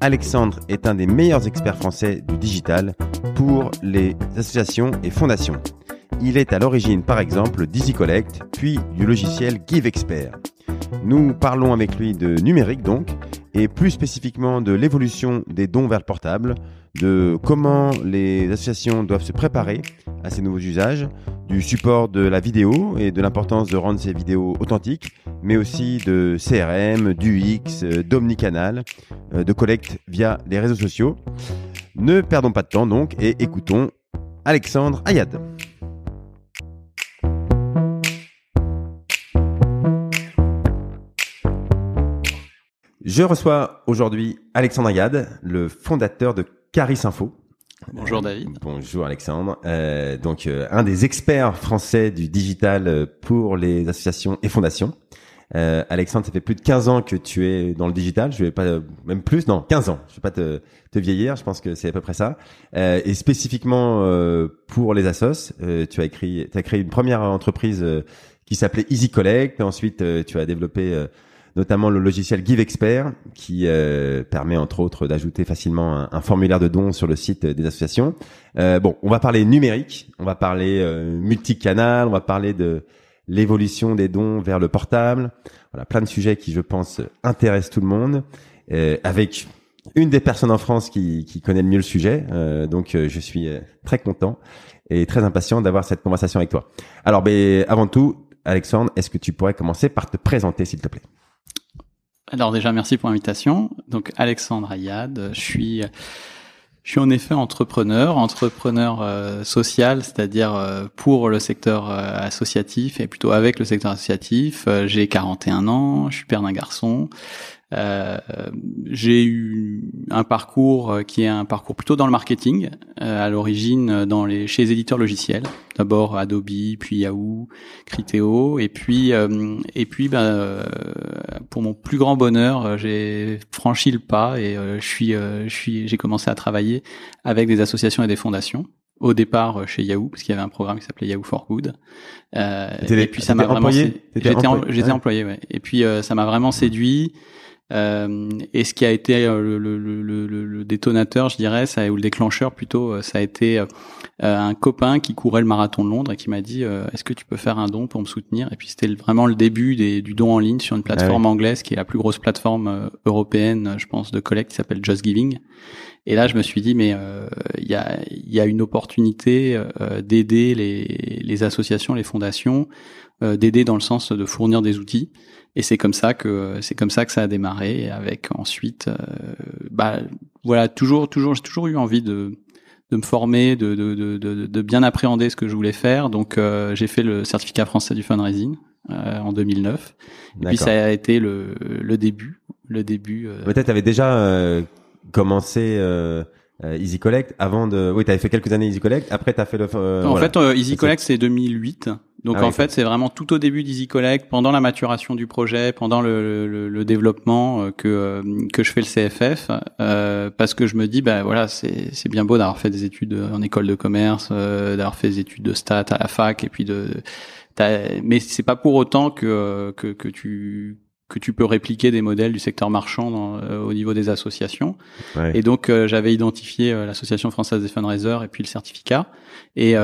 Alexandre est un des meilleurs experts français du digital pour les associations et fondations. Il est à l'origine, par exemple, d'EasyCollect, puis du logiciel GiveExpert. Nous parlons avec lui de numérique donc, et plus spécifiquement de l'évolution des dons vers le portable, de comment les associations doivent se préparer à ces nouveaux usages, du support de la vidéo et de l'importance de rendre ces vidéos authentiques, mais aussi de CRM, d'UX, d'omnicanal, euh, de collecte via les réseaux sociaux. Ne perdons pas de temps donc et écoutons Alexandre Ayad. Je reçois aujourd'hui Alexandre Ayad, le fondateur de Caris Info. Bonjour David. Bonjour Alexandre. Euh, donc euh, un des experts français du digital euh, pour les associations et fondations. Euh, Alexandre, ça fait plus de 15 ans que tu es dans le digital. Je vais pas même plus, non, 15 ans. Je vais pas te, te vieillir. Je pense que c'est à peu près ça. Euh, et spécifiquement pour les assos, tu as écrit, tu as créé une première entreprise qui s'appelait Easy Collect. Ensuite, tu as développé notamment le logiciel GiveExpert qui euh, permet entre autres d'ajouter facilement un, formulaire de dons sur le site des associations. Euh, bon, on va parler numérique, on va parler euh, multicanal, on va parler de l'évolution des dons vers le portable. Voilà, plein de sujets qui, je pense, intéressent tout le monde. Euh, avec une des personnes en France qui, qui connaît le mieux le sujet. donc, je suis très content et très impatient d'avoir cette conversation avec toi. Alors, ben, avant tout, Alexandre, est-ce que tu pourrais commencer par te présenter, s'il te plaît? Alors déjà, merci pour l'invitation. Donc Alexandre Ayad, je suis je suis en effet entrepreneur, entrepreneur euh, social, c'est-à-dire euh, pour le secteur euh, associatif et plutôt avec le secteur associatif. J'ai 41 ans, je suis père d'un garçon. Euh, j'ai eu un parcours euh, qui est un parcours plutôt dans le marketing, euh, à l'origine dans les chez les éditeurs logiciels. D'abord Adobe, puis Yahoo, Criteo, et puis et puis ben, pour mon plus grand bonheur, j'ai franchi le pas et je suis je suis j'ai commencé à travailler avec des associations et des fondations au départ chez Yahoo parce qu'il y avait un programme qui s'appelait Yahoo for Good euh, et puis ça m'a vraiment j'étais employé, employé ouais. et puis ça m'a vraiment séduit euh, et ce qui a été euh, le, le, le, le, détonateur, je dirais, ça, ou le déclencheur plutôt, euh, ça a été un copain qui courait le marathon de Londres et qui m'a dit Est-ce que tu peux faire un don pour me soutenir? Et puis c'était vraiment le début des, du don en ligne sur une plateforme ah anglaise qui est la plus grosse plateforme européenne, je pense, de collecte qui s'appelle Just Giving. Et là, je me suis dit, mais il y, a, y, a, une opportunité d'aider les, les associations, les fondations, d'aider dans le sens de fournir des outils. Et c'est comme ça que c'est comme ça que ça a démarré. Avec ensuite, euh, bah voilà, toujours, toujours, j'ai toujours eu envie de de me former, de, de, de, de, bien appréhender ce que je voulais faire. Donc euh, j'ai fait le certificat français du fundraising euh, en 2009. Et puis ça a été le, le début, le début. Euh... Peut-être avais déjà euh, commencé Easy Collect avant de. Oui, tu avais fait quelques années Easy Collect. Après, tu as fait le. en fait, Easy Collect c'est 2008. Donc ah en fait, c'est vraiment tout au début d'Easy Collect, pendant la maturation du projet, pendant le, le, le développement euh, que euh, que je fais le CFF, euh, parce que je me dis bah voilà, c'est c'est bien beau d'avoir fait des études en école de commerce, euh, d'avoir fait des études de stats à la fac et puis de, mais c'est pas pour autant que que que tu que tu peux répliquer des modèles du secteur marchand dans, euh, au niveau des associations. Et donc euh, j'avais identifié euh, l'association française des fundraisers et puis le certificat. Et,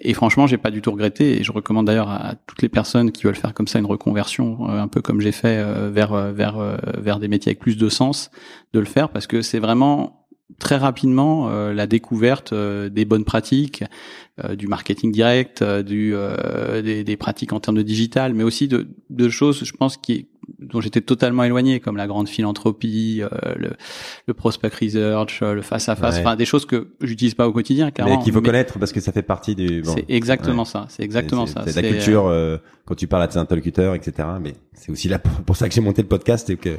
et franchement, j'ai pas du tout regretté. Et je recommande d'ailleurs à, toutes les personnes qui veulent faire comme ça une reconversion, un peu comme j'ai fait vers vers vers des métiers avec plus de sens, de le faire parce que c'est vraiment très rapidement la découverte des bonnes pratiques, du marketing direct, du, des, des, pratiques en termes de digital, mais aussi de, de choses, je pense, qui dont j'étais totalement éloigné, comme la grande philanthropie, le, le prospect research, le face à face, enfin des choses que j'utilise pas au quotidien. Mais qu'il faut connaître parce que ça fait partie du. Bon, c'est exactement ça. C'est exactement ça. C'est la culture quand tu parles à tes interlocuteurs, etc. Mais c'est aussi là pour, ça que j'ai monté le podcast et que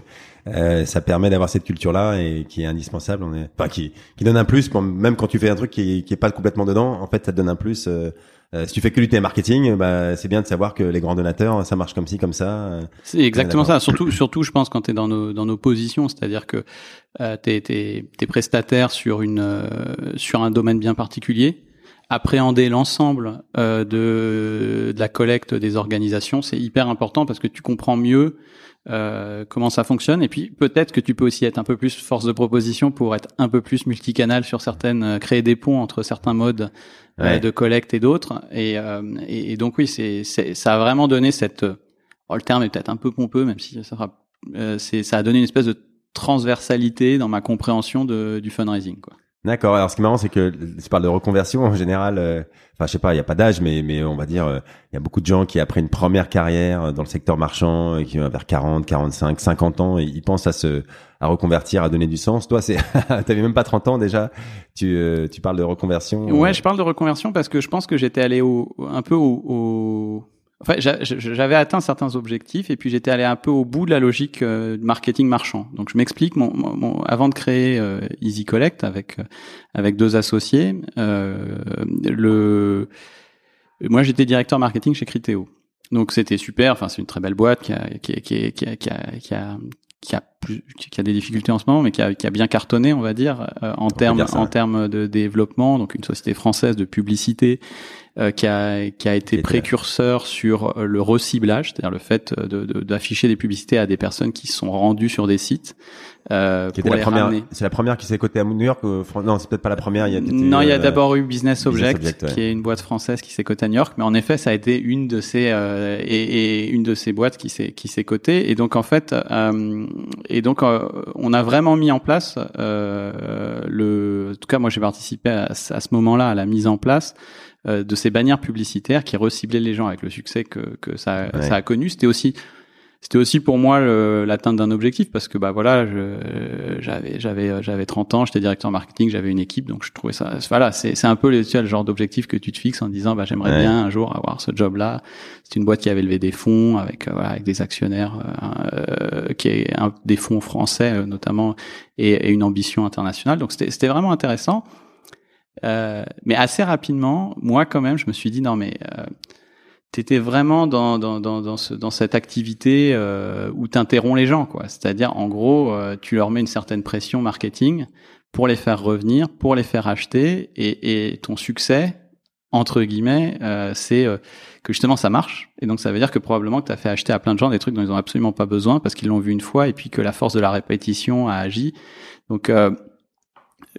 ça permet d'avoir cette culture là et qui est indispensable. On est, enfin qui qui donne un plus, même quand tu fais un truc qui qui est pas complètement dedans. En fait, ça te donne un plus. Euh, si tu fais que du marketing, bah, c'est bien de savoir que les grands donateurs, ça marche comme ci, comme ça. C'est exactement ça. Surtout, surtout, je pense quand tu es dans nos, dans nos positions, c'est-à-dire que euh, tu es, prestataire sur, une, euh, sur un domaine bien particulier. Appréhender l'ensemble euh, de, de la collecte des organisations, c'est hyper important parce que tu comprends mieux euh, comment ça fonctionne. Et puis peut-être que tu peux aussi être un peu plus force de proposition pour être un peu plus multicanal sur certaines, euh, créer des ponts entre certains modes euh, de collecte et d'autres. Et, et, donc oui, c'est, ça a vraiment donné cette, oh, le terme est peut-être un peu pompeux, même si ça, sera, c'est, ça a donné une espèce de transversalité dans ma compréhension de, du fundraising. Quoi. D'accord. Alors, ce qui est marrant, c'est que tu parles de reconversion en général. Euh, enfin, je sais pas, il y a pas d'âge, mais mais on va dire, euh, il y a beaucoup de gens qui après une première carrière euh, dans le secteur marchand, qui vont vers 40, 45, 50 ans, et ils pensent à se à reconvertir, à donner du sens. Toi, c'est, t'avais même pas 30 ans déjà. Tu tu parles de reconversion. Ouais, je parle de reconversion parce que je pense que j'étais allé au un peu au, au Enfin, j'avais atteint certains objectifs et puis j'étais allé un peu au bout de la logique euh, marketing marchand. Donc je m'explique. Mon, mon, avant de créer euh, Easy Collect avec euh, avec deux associés, euh, le moi j'étais directeur marketing chez Criteo. Donc c'était super. Enfin c'est une très belle boîte qui a qui, qui, qui, qui a, qui a qui a plus, qui a des difficultés en ce moment, mais qui a, qui a bien cartonné, on va dire, en termes en termes de développement. Donc une société française de publicité euh, qui, a, qui a été précurseur sur euh, le reciblage, c'est-à-dire le fait d'afficher de, des publicités à des personnes qui sont rendues sur des sites. Euh, qui la première, c'est la première qui s'est cotée à New York. non, c'est peut-être pas la première. Il y a non, il y a euh, d'abord eu Business Object, qui est une boîte française qui s'est cotée à New York, mais en effet, ça a été une de ces et, et, une de ces boîtes qui s'est qui s'est cotée. Et donc en fait, et donc on a vraiment mis en place le. En tout cas, moi, j'ai participé à, à ce moment-là à la mise en place euh, de ces bannières publicitaires qui reciblaient les gens avec le succès que, que ça, ça a connu. C'était aussi c'était aussi pour moi l'atteinte d'un objectif parce que bah voilà j'avais j'avais j'avais 30 ans j'étais directeur marketing j'avais une équipe donc je trouvais ça voilà c'est c'est un peu le, genre d'objectif que tu te fixes en disant bah j'aimerais bien un jour avoir ce job là c'est une boîte qui avait levé des fonds avec euh, voilà, avec des actionnaires euh, qui est un, des fonds français notamment et, et, une ambition internationale. Donc c'était c'était vraiment intéressant. Euh, mais assez rapidement, moi quand même, je me suis dit non mais euh, t'étais vraiment dans dans dans dans, ce, dans cette activité euh, où t'interromps les gens quoi. C'est-à-dire en gros, euh, tu leur mets une certaine pression marketing pour les faire revenir, pour les faire acheter, et, et ton succès entre guillemets, euh, c'est que justement ça marche. Et donc ça veut dire que probablement que tu as fait acheter à plein de gens des trucs dont ils ont absolument pas besoin parce qu'ils l'ont vu une fois et puis que la force de la répétition a agi. Donc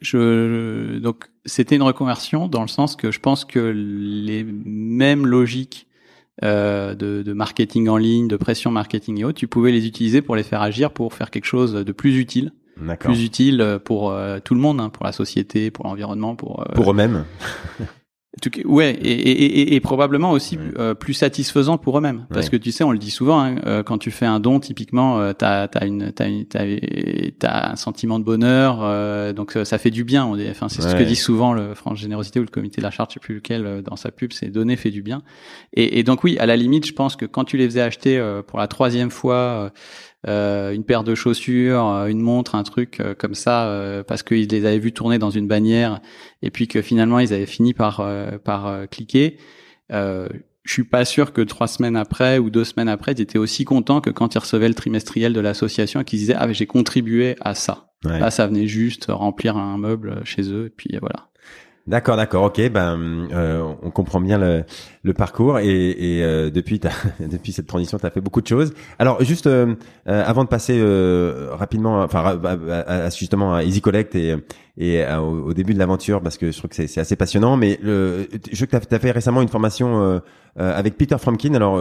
je, donc c'était une reconversion dans le sens que je pense que les mêmes logiques euh, de, de, marketing en ligne, de pression marketing et autres, tu pouvais les utiliser pour les faire agir, pour faire quelque chose de plus utile, plus utile pour euh, tout le monde, hein, pour la société, pour l'environnement, pour euh, pour eux-mêmes. Ouais, et, et, et, probablement aussi euh, plus satisfaisant pour eux-mêmes, parce que tu sais, on le dit souvent, hein, euh, quand tu fais un don, typiquement, euh, t'as as une, t'as as, un sentiment de bonheur, euh, donc ça fait du bien. On enfin, c'est ce que dit souvent le France Générosité ou le Comité de la Charte, je sais plus lequel, dans sa pub, c'est donner fait du bien. Et, et, donc oui, à la limite, je pense que quand tu les faisais acheter pour la troisième fois euh, une paire de chaussures, euh, une montre, un truc euh, comme ça, parce qu'ils les avaient vus tourner dans une bannière et puis que finalement ils avaient fini par par cliquer. je suis pas sûr que trois semaines après ou deux semaines après, ils étaient aussi contents que quand ils recevaient le trimestriel de l'association et qu'ils disaient ah j'ai contribué à ça. Là, ça venait juste remplir un meuble chez eux et puis voilà. D'accord, d'accord, ok. Ben, euh, on comprend bien le, parcours et, euh, depuis cette transition, tu as fait beaucoup de choses. Alors, juste euh, avant de passer rapidement, enfin, à, justement à Easy Collect et, au, début de l'aventure, parce que je trouve que c'est assez passionnant. Mais je sais que tu fait récemment une formation avec Peter Fromkin. Alors,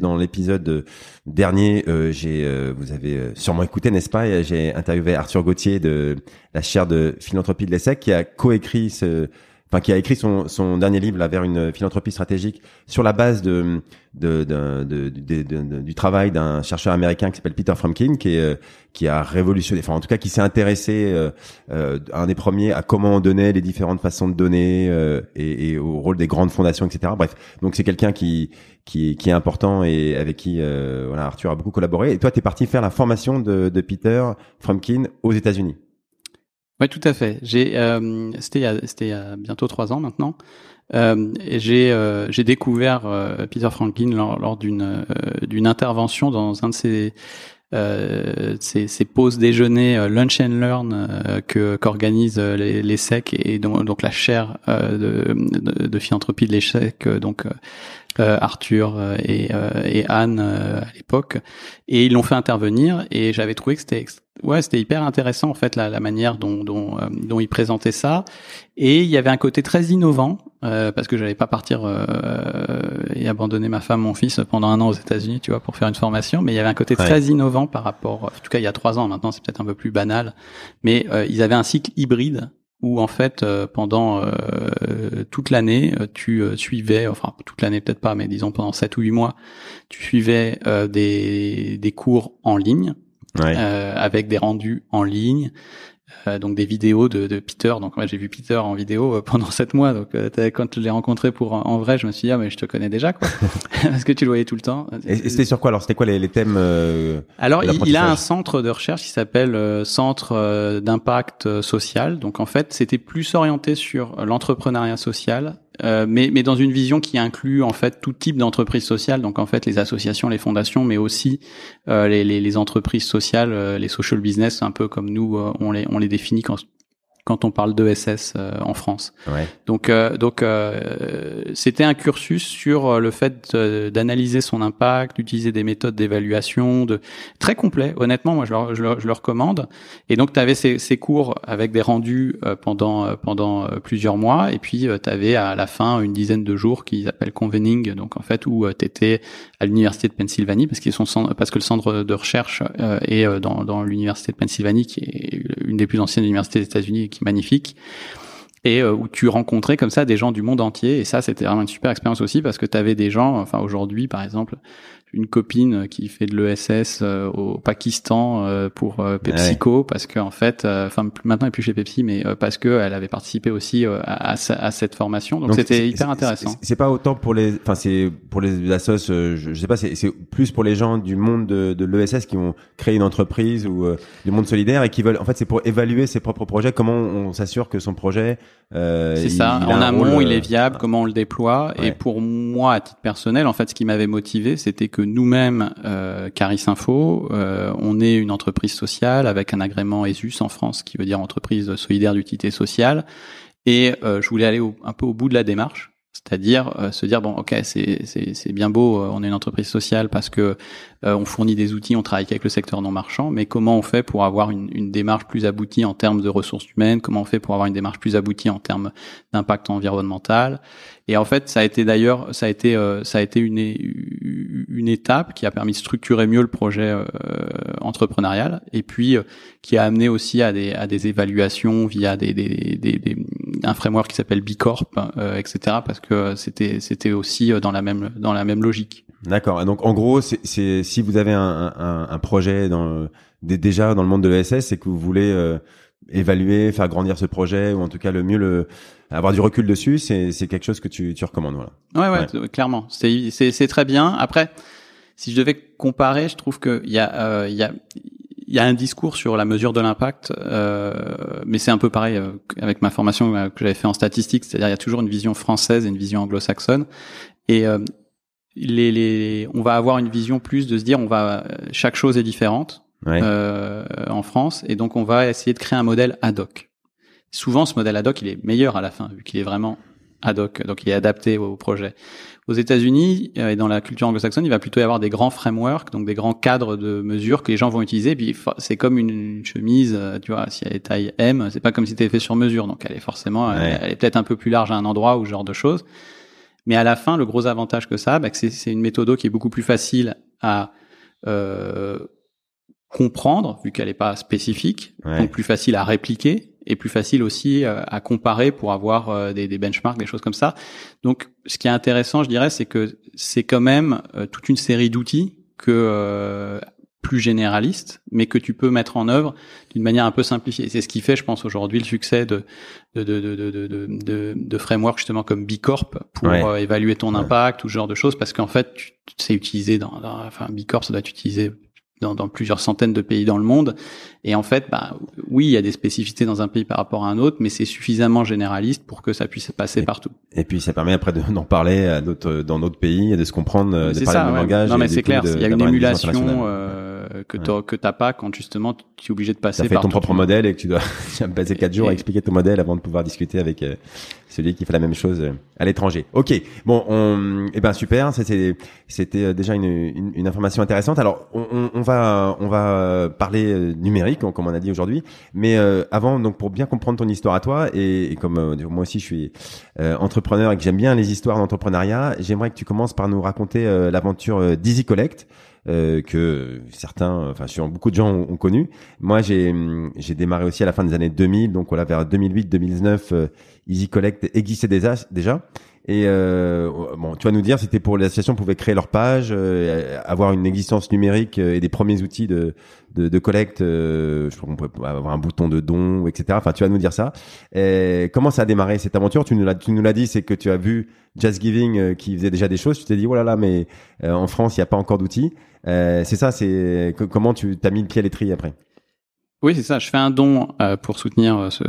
dans l'épisode dernier, j'ai, vous avez sûrement écouté, n'est-ce pas? J'ai interviewé Arthur Gauthier de la chaire de philanthropie de l'ESSEC qui a coécrit ce enfin qui a écrit son, son dernier livre là vers une philanthropie stratégique sur la base de, de, de, de du travail d'un chercheur américain qui s'appelle Peter Fromkin qui est qui a révolutionné, enfin en tout cas qui s'est intéressé euh, euh, un des premiers à comment on donnait les différentes façons de donner euh, et, et, au rôle des grandes fondations, etc. Bref, donc c'est quelqu'un qui qui, qui est important et avec qui euh, voilà Arthur a beaucoup collaboré. Et toi, tu es parti faire la formation de, de Peter Fromkin aux États-Unis. Oui, tout à fait. J'ai, euh, c'était, il y a, c'était il y a bientôt trois ans maintenant. Euh, j'ai, euh, j'ai découvert euh, Peter Franklin lors, lors d'une, euh, d'une intervention dans un de ses, ces, ces pauses déjeuner lunch and learn que qu'organisent les, les SEC et donc, donc la chaire de, de, de, philanthropie de l'échec donc euh, Arthur et, et Anne à l'époque et ils l'ont fait intervenir et j'avais trouvé que c'était ouais, c'était hyper intéressant en fait la, la manière dont dont, euh, dont il présentait ça. Et il y avait un côté très innovant euh, parce que j'allais pas partir euh, et abandonner ma femme, mon fils pendant un an aux États-Unis, tu vois, pour faire une formation. Mais il y avait un côté très innovant par rapport, en tout cas il y a trois ans. Maintenant c'est peut-être un peu plus banal, mais ils avaient un cycle hybride où en fait pendant toute l'année tu suivais, enfin toute l'année peut-être pas, mais disons pendant sept ou huit mois, tu suivais des des cours en ligne euh, avec des rendus en ligne, euh, donc des vidéos de, de Peter. Donc moi j'ai vu Peter en vidéo euh, pendant sept mois. Donc quand je l'ai rencontré pour en vrai, je me suis dit ah mais je te connais déjà quoi, parce que tu le voyais tout le temps. Et, c'était sur quoi? Alors C'était quoi les, les thèmes Alors il, a un centre de recherche qui s'appelle Centre d'impact social. Donc en fait c'était plus orienté sur l'entrepreneuriat social euh, mais, mais dans une vision qui inclut en fait tout type d'entreprise sociale, donc en fait les associations, les fondations, mais aussi euh, les, entreprises sociales, euh, les social business, un peu comme nous on les on les définit quand quand on parle d'ESS euh, en France. Ouais. Donc, euh, donc euh, c'était un cursus sur le fait d'analyser son impact, d'utiliser des méthodes d'évaluation, de très complet. Honnêtement, moi, je le, je le, je le recommande. Et donc, tu avais ces, ces, cours avec des rendus pendant pendant plusieurs mois, et puis tu avais à la fin une dizaine de jours qu'ils appellent convening, donc en fait où tu étais à l'université de Pennsylvanie, parce qu'ils sont parce que le centre de recherche est dans, dans l'université de Pennsylvanie, qui est une des plus anciennes universités des États-Unis magnifique et euh, où tu rencontrais comme ça des gens du monde entier. Et ça c'était vraiment une super expérience aussi parce que tu avais des gens enfin aujourd'hui par exemple une copine qui fait de l'ESS euh, au Pakistan euh, pour euh, PepsiCo parce que en fait, enfin maintenant elle est plus chez Pepsi, mais parce que elle avait participé aussi à, à, cette formation. Donc c'était hyper intéressant. C'est pas autant pour les, enfin c'est pour les assos, je, je sais pas, c'est plus pour les gens du monde de, de l'ESS qui ont créé une entreprise ou du monde solidaire et qui veulent, en fait, c'est pour évaluer ses propres projets. Comment on s'assure que son projet c'est ça. en amont, il est viable. Comment on le déploie. Et pour moi, à titre personnel, en fait, ce qui m'avait motivé, c'était que nous-mêmes, euh, Caris Info, euh, on est une entreprise sociale avec un agrément ESUS en France, qui veut dire entreprise solidaire d'utilité sociale. Et euh, je voulais aller un peu au bout de la démarche, c'est-à-dire euh, se dire bon, ok, c'est bien beau, euh, on est une entreprise sociale parce que on fournit des outils, on travaille avec le secteur non marchand, mais comment on fait pour avoir une, une démarche plus aboutie en termes de ressources humaines? Comment on fait pour avoir une démarche plus aboutie en termes d'impact environnemental? Et en fait, ça a été d'ailleurs, ça a été, euh, ça a été une, une étape qui a permis de structurer mieux le projet euh, entrepreneurial, et puis euh, qui a amené aussi à des, à des évaluations via des, des, des, des un framework qui s'appelle Bicorp, etc. Parce que c'était, c'était aussi dans la même, dans la même logique. D'accord. Donc en gros, c'est, si vous avez un, un, un projet dans, déjà dans le monde de l'ESS, c'est que vous voulez évaluer, faire grandir ce projet, ou en tout cas le mieux le avoir du recul dessus, c'est c'est quelque chose que tu tu recommandes voilà. Ouais ouais, clairement. C'est c'est c'est très bien. Après, si je devais comparer, je trouve que il y a euh, il y a il y a un discours sur la mesure de l'impact, euh, mais c'est un peu pareil euh, avec ma formation euh, que j'avais fait en statistique, c'est-à-dire il y a toujours une vision française et une vision anglo-saxonne, et euh, les, les, on va avoir une vision plus de se dire on va chaque chose est différente euh, en France, et donc on va essayer de créer un modèle ad hoc souvent ce modèle ad hoc il est meilleur à la fin vu qu'il est vraiment ad hoc, donc il est adapté au projet. Aux États-Unis euh, et dans la culture anglo-saxonne, il va plutôt y avoir des grands frameworks, donc des grands cadres de mesures que les gens vont utiliser. puis c'est comme une chemise, euh, tu vois, si elle est taille M, c'est pas comme si c'était fait sur mesure, donc elle est forcément, elle, est peut-être un peu plus large à un endroit ou ce genre de choses. Mais à la fin, le gros avantage que ça, bah, c'est une méthode qui est beaucoup plus facile à euh, comprendre vu qu'elle n'est pas spécifique, donc plus facile à répliquer et plus facile aussi à comparer pour avoir des, des, benchmarks, des choses comme ça. Donc, ce qui est intéressant, je dirais, c'est que c'est quand même toute une série d'outils que plus généraliste, mais que tu peux mettre en œuvre d'une manière un peu simplifiée. C'est ce qui fait, je pense, aujourd'hui le succès de de, de, de, de, de, de frameworks justement comme B Corp pour euh, évaluer ton impact ou ce genre de choses, parce qu'en fait, c'est utilisé dans, dans, enfin B Corp, ça doit être utilisé dans, dans, plusieurs centaines de pays dans le monde. Et en fait, bah, oui, il y a des spécificités dans un pays par rapport à un autre, mais c'est suffisamment généraliste pour que ça puisse passer partout. Et puis, ça permet après d'en parler à d'autres, dans d'autres pays et de se comprendre, de parler ça, le même langage. Non, mais c'est clair. Il y a une émulation euh, que ouais. que t'as pas quand justement tu es obligé de passer. Ça fait ton propre modèle et que tu dois passer quatre jours à expliquer ton modèle avant de pouvoir discuter avec euh, celui qui fait la même chose euh, à l'étranger. Ok, bon, on, eh ben super, c'était c'était déjà une, une, une, information intéressante. Alors, on, on va on va parler numérique comme on a dit aujourd'hui, mais avant, donc pour bien comprendre ton histoire à toi et, et comme moi aussi je suis entrepreneur et que j'aime bien les histoires d'entrepreneuriat, j'aimerais que tu commences par nous raconter l'aventure d'Easy Collect. Euh, que certains, enfin, beaucoup de gens ont, connu. Moi, j'ai j'ai démarré aussi à la fin des années 2000, donc voilà vers 2008-2009, euh, Easy Collect existait déjà. déjà. Et euh, bon, tu vas nous dire, c'était pour les associations pouvaient créer leur page, euh, avoir une existence numérique et des premiers outils de de, de collecte. je crois qu'on pouvait avoir un bouton de don, etc. Enfin, tu vas nous dire ça. Et comment ça a démarré cette aventure? Tu nous l'as tu nous l'as dit, c'est que tu as vu Just Giving qui faisait déjà des choses. Tu t'es dit, oh là là, mais en France, il n'y a pas encore d'outils. Euh, c'est ça, c'est comment tu t'as mis le pied à l'étrier après? Oui, c'est ça. Je fais un don euh, pour soutenir euh, ce,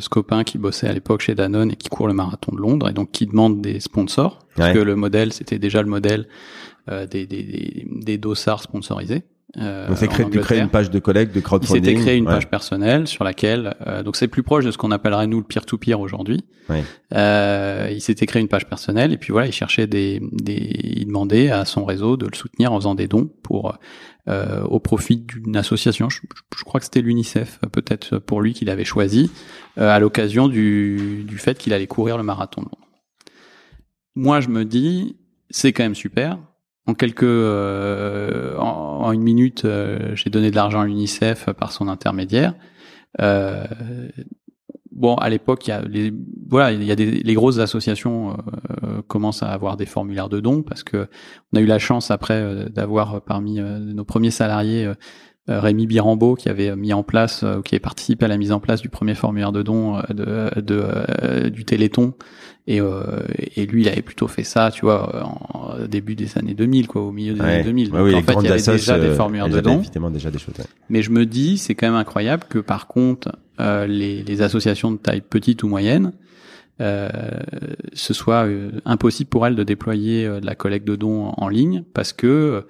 ce, copain qui bossait à l'époque chez Danone et qui court le marathon de Londres et donc qui demande des sponsors parce que le modèle, c'était déjà le modèle des, des, des, dossards sponsorisés. Euh, donc c'est créé, tu crées une page de collecte, de crowdfunding. Il s'était créé une page personnelle sur laquelle, euh, donc c'est plus proche de ce qu'on appellerait nous le peer-to-peer aujourd'hui. Ouais. Euh, il s'était créé une page personnelle et puis voilà, il cherchait des, des, il demandait à son réseau de le soutenir en faisant des dons pour euh, au profit d'une association. Je, crois que c'était l'UNICEF, peut-être pour lui qu'il avait choisi euh, à l'occasion du, du fait qu'il allait courir le marathon. Moi, je me dis, c'est quand même super en quelques, euh, en, une minute, euh, j'ai donné de l'argent à l'UNICEF par son intermédiaire. Bon, à l'époque, il y a les, voilà, il y a des, les grosses associations commencent à avoir des formulaires de dons parce que on a eu la chance après d'avoir parmi nos premiers salariés Rémi Birambeau qui avait mis en place, qui avait participé à la mise en place du premier formulaire de dons de, de, du Téléthon et, euh, et lui, il avait plutôt fait ça, tu vois, en début des années 2000, quoi, au milieu des années 2000. Donc, en fait, il y avait déjà des formulaires de dons. déjà des choses. Mais je me dis, c'est quand même incroyable que par contre, euh, les, les, associations de taille petite ou moyenne, euh, ce soit euh, impossible pour elles de déployer euh, de la collecte de dons en ligne parce que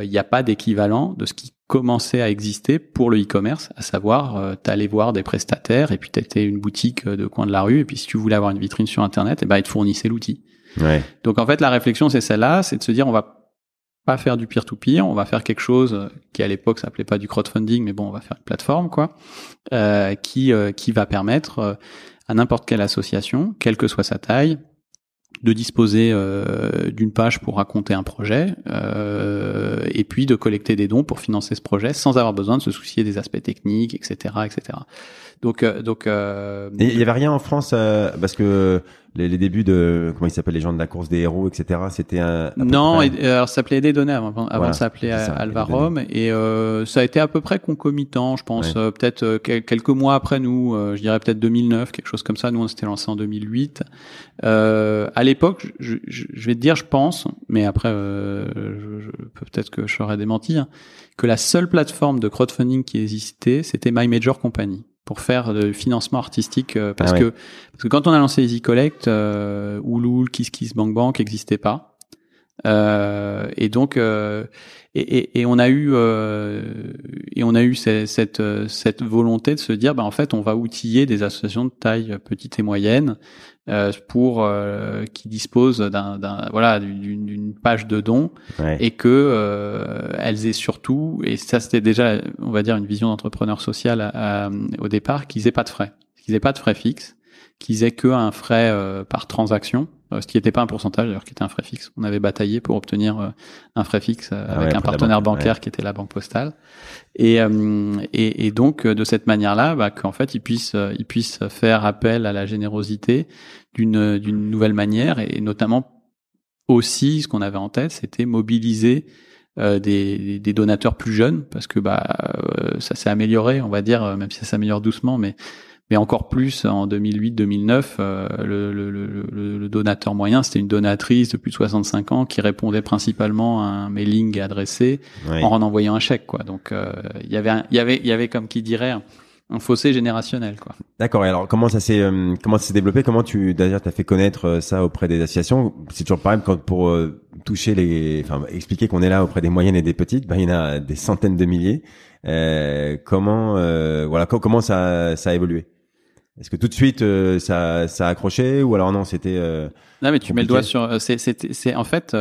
il n'y a pas d'équivalent de ce qui commençait à exister pour le e-commerce, à savoir, euh, t'allais voir des prestataires et puis t'étais une boutique euh, de coin de la rue et puis si tu voulais avoir une vitrine sur Internet, et eh ben ils te fournissaient l'outil. Ouais. Donc en fait, la réflexion c'est celle-là, c'est de se dire on va pas faire du peer-to-peer, on va faire quelque chose qui à l'époque s'appelait pas du crowdfunding, mais bon, on va faire une plateforme quoi, euh, qui euh, qui va permettre à n'importe quelle association, quelle que soit sa taille, de disposer euh, d'une page pour raconter un projet euh, et puis de collecter des dons pour financer ce projet sans avoir besoin de se soucier des aspects techniques, etc., etc. Donc, euh, donc. il y avait rien en France parce que les, les, débuts de comment ils s'appellent les gens de la course des héros, etc. C'était un. Non, et, alors ça s'appelait Des Données avant, avant ça s'appelait Alvarom et euh, ça a été à peu près concomitant, je pense. Euh, peut-être euh, quelques mois après nous, euh, je dirais peut-être 2009, quelque chose comme ça. Nous on s'était lancé en 2008. à l'époque, je, je, je, vais te dire, je pense, mais après je, peut-être que je serais démenti, hein, que la seule plateforme de crowdfunding qui existait, c'était My Major Company pour faire le financement artistique euh, parce ah que parce que quand on a lancé Easy Collect, euh, Ulul, KissKiss, Bank Bank n'existaient pas. Euh, et donc euh, et, et, et, on a eu euh, et on a eu cette, cette, cette volonté de se dire bah en fait on va outiller des associations de taille petite et moyenne euh, pour euh, qui disposent d'un, voilà d'une page de dons et que euh, elles aient surtout et ça c'était déjà on va dire une vision d'entrepreneur social au départ qu'ils aient pas de frais. Qu'ils aient pas de frais fixes qui faisait que un frais par transaction, ce qui n'était pas un pourcentage d'ailleurs, qui était un frais fixe. On avait bataillé pour obtenir un frais fixe ah avec un partenaire bancaire qui était la banque postale. Et, et, et, donc de cette manière-là, bah, qu'en fait ils puissent ils puissent faire appel à la générosité d'une d'une nouvelle manière et notamment aussi ce qu'on avait en tête, c'était mobiliser euh, des, des, donateurs plus jeunes parce que bah euh, ça s'est amélioré, on va dire, euh, même si ça s'améliore doucement, mais mais encore plus en 2008-2009, le, le, le, le, donateur moyen, c'était une donatrice de plus de 65 ans qui répondait principalement à un mailing adressé en envoyant un chèque, quoi. Donc il y avait il y avait il y avait comme qui dirait un fossé générationnel quoi. D'accord. Et alors comment ça s'est euh, comment ça s'est développé? Comment tu d'ailleurs t'as fait connaître euh, ça auprès des associations? C'est toujours pareil quand pour euh, toucher les enfin expliquer qu'on est là auprès des moyennes et des petites, ben il y en a des centaines de milliers. comment voilà comment ça ça a évolué? Est-ce que tout de suite ça ça a accroché ou alors non, c'était Non mais tu mets le doigt sur c'est c'est en fait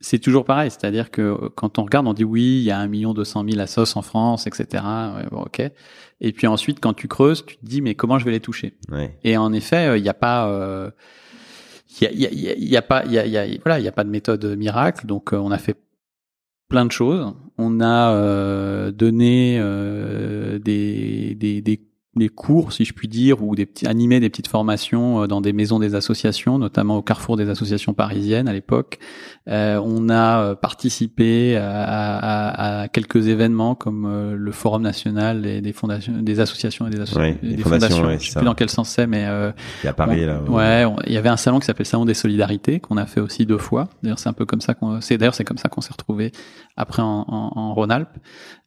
c'est toujours pareil, c'est-à-dire que quand on regarde, on dit oui, il y a un million deux cent mille assos en France, etc. bon, ok. Et puis ensuite, quand tu creuses, tu te dis mais comment je vais les toucher? Et en effet, il n'y a pas, il y, a, y, a, y, a, pas, il y a, voilà, il y a pas de méthode miracle. Donc on a fait plein de choses. On a euh, donné euh, des, des, des, des cours, si je puis dire, ou des petits, animer des petites formations euh, dans des maisons des associations, notamment au Carrefour des associations parisiennes à l'époque. Euh, on a euh, participé à, à, à, quelques événements comme euh, le Forum national des, des fondations, des associations et des, associations. des fondations. je sais plus dans quel sens c'est, mais euh, il y a Paris là. Ouais, il y avait un salon qui s'appelle Salon des Solidarités qu'on a fait aussi deux fois. D'ailleurs, c'est un peu comme ça qu'on, c'est d'ailleurs c'est comme ça qu'on s'est retrouvé après en, en, en Rhône-Alpes.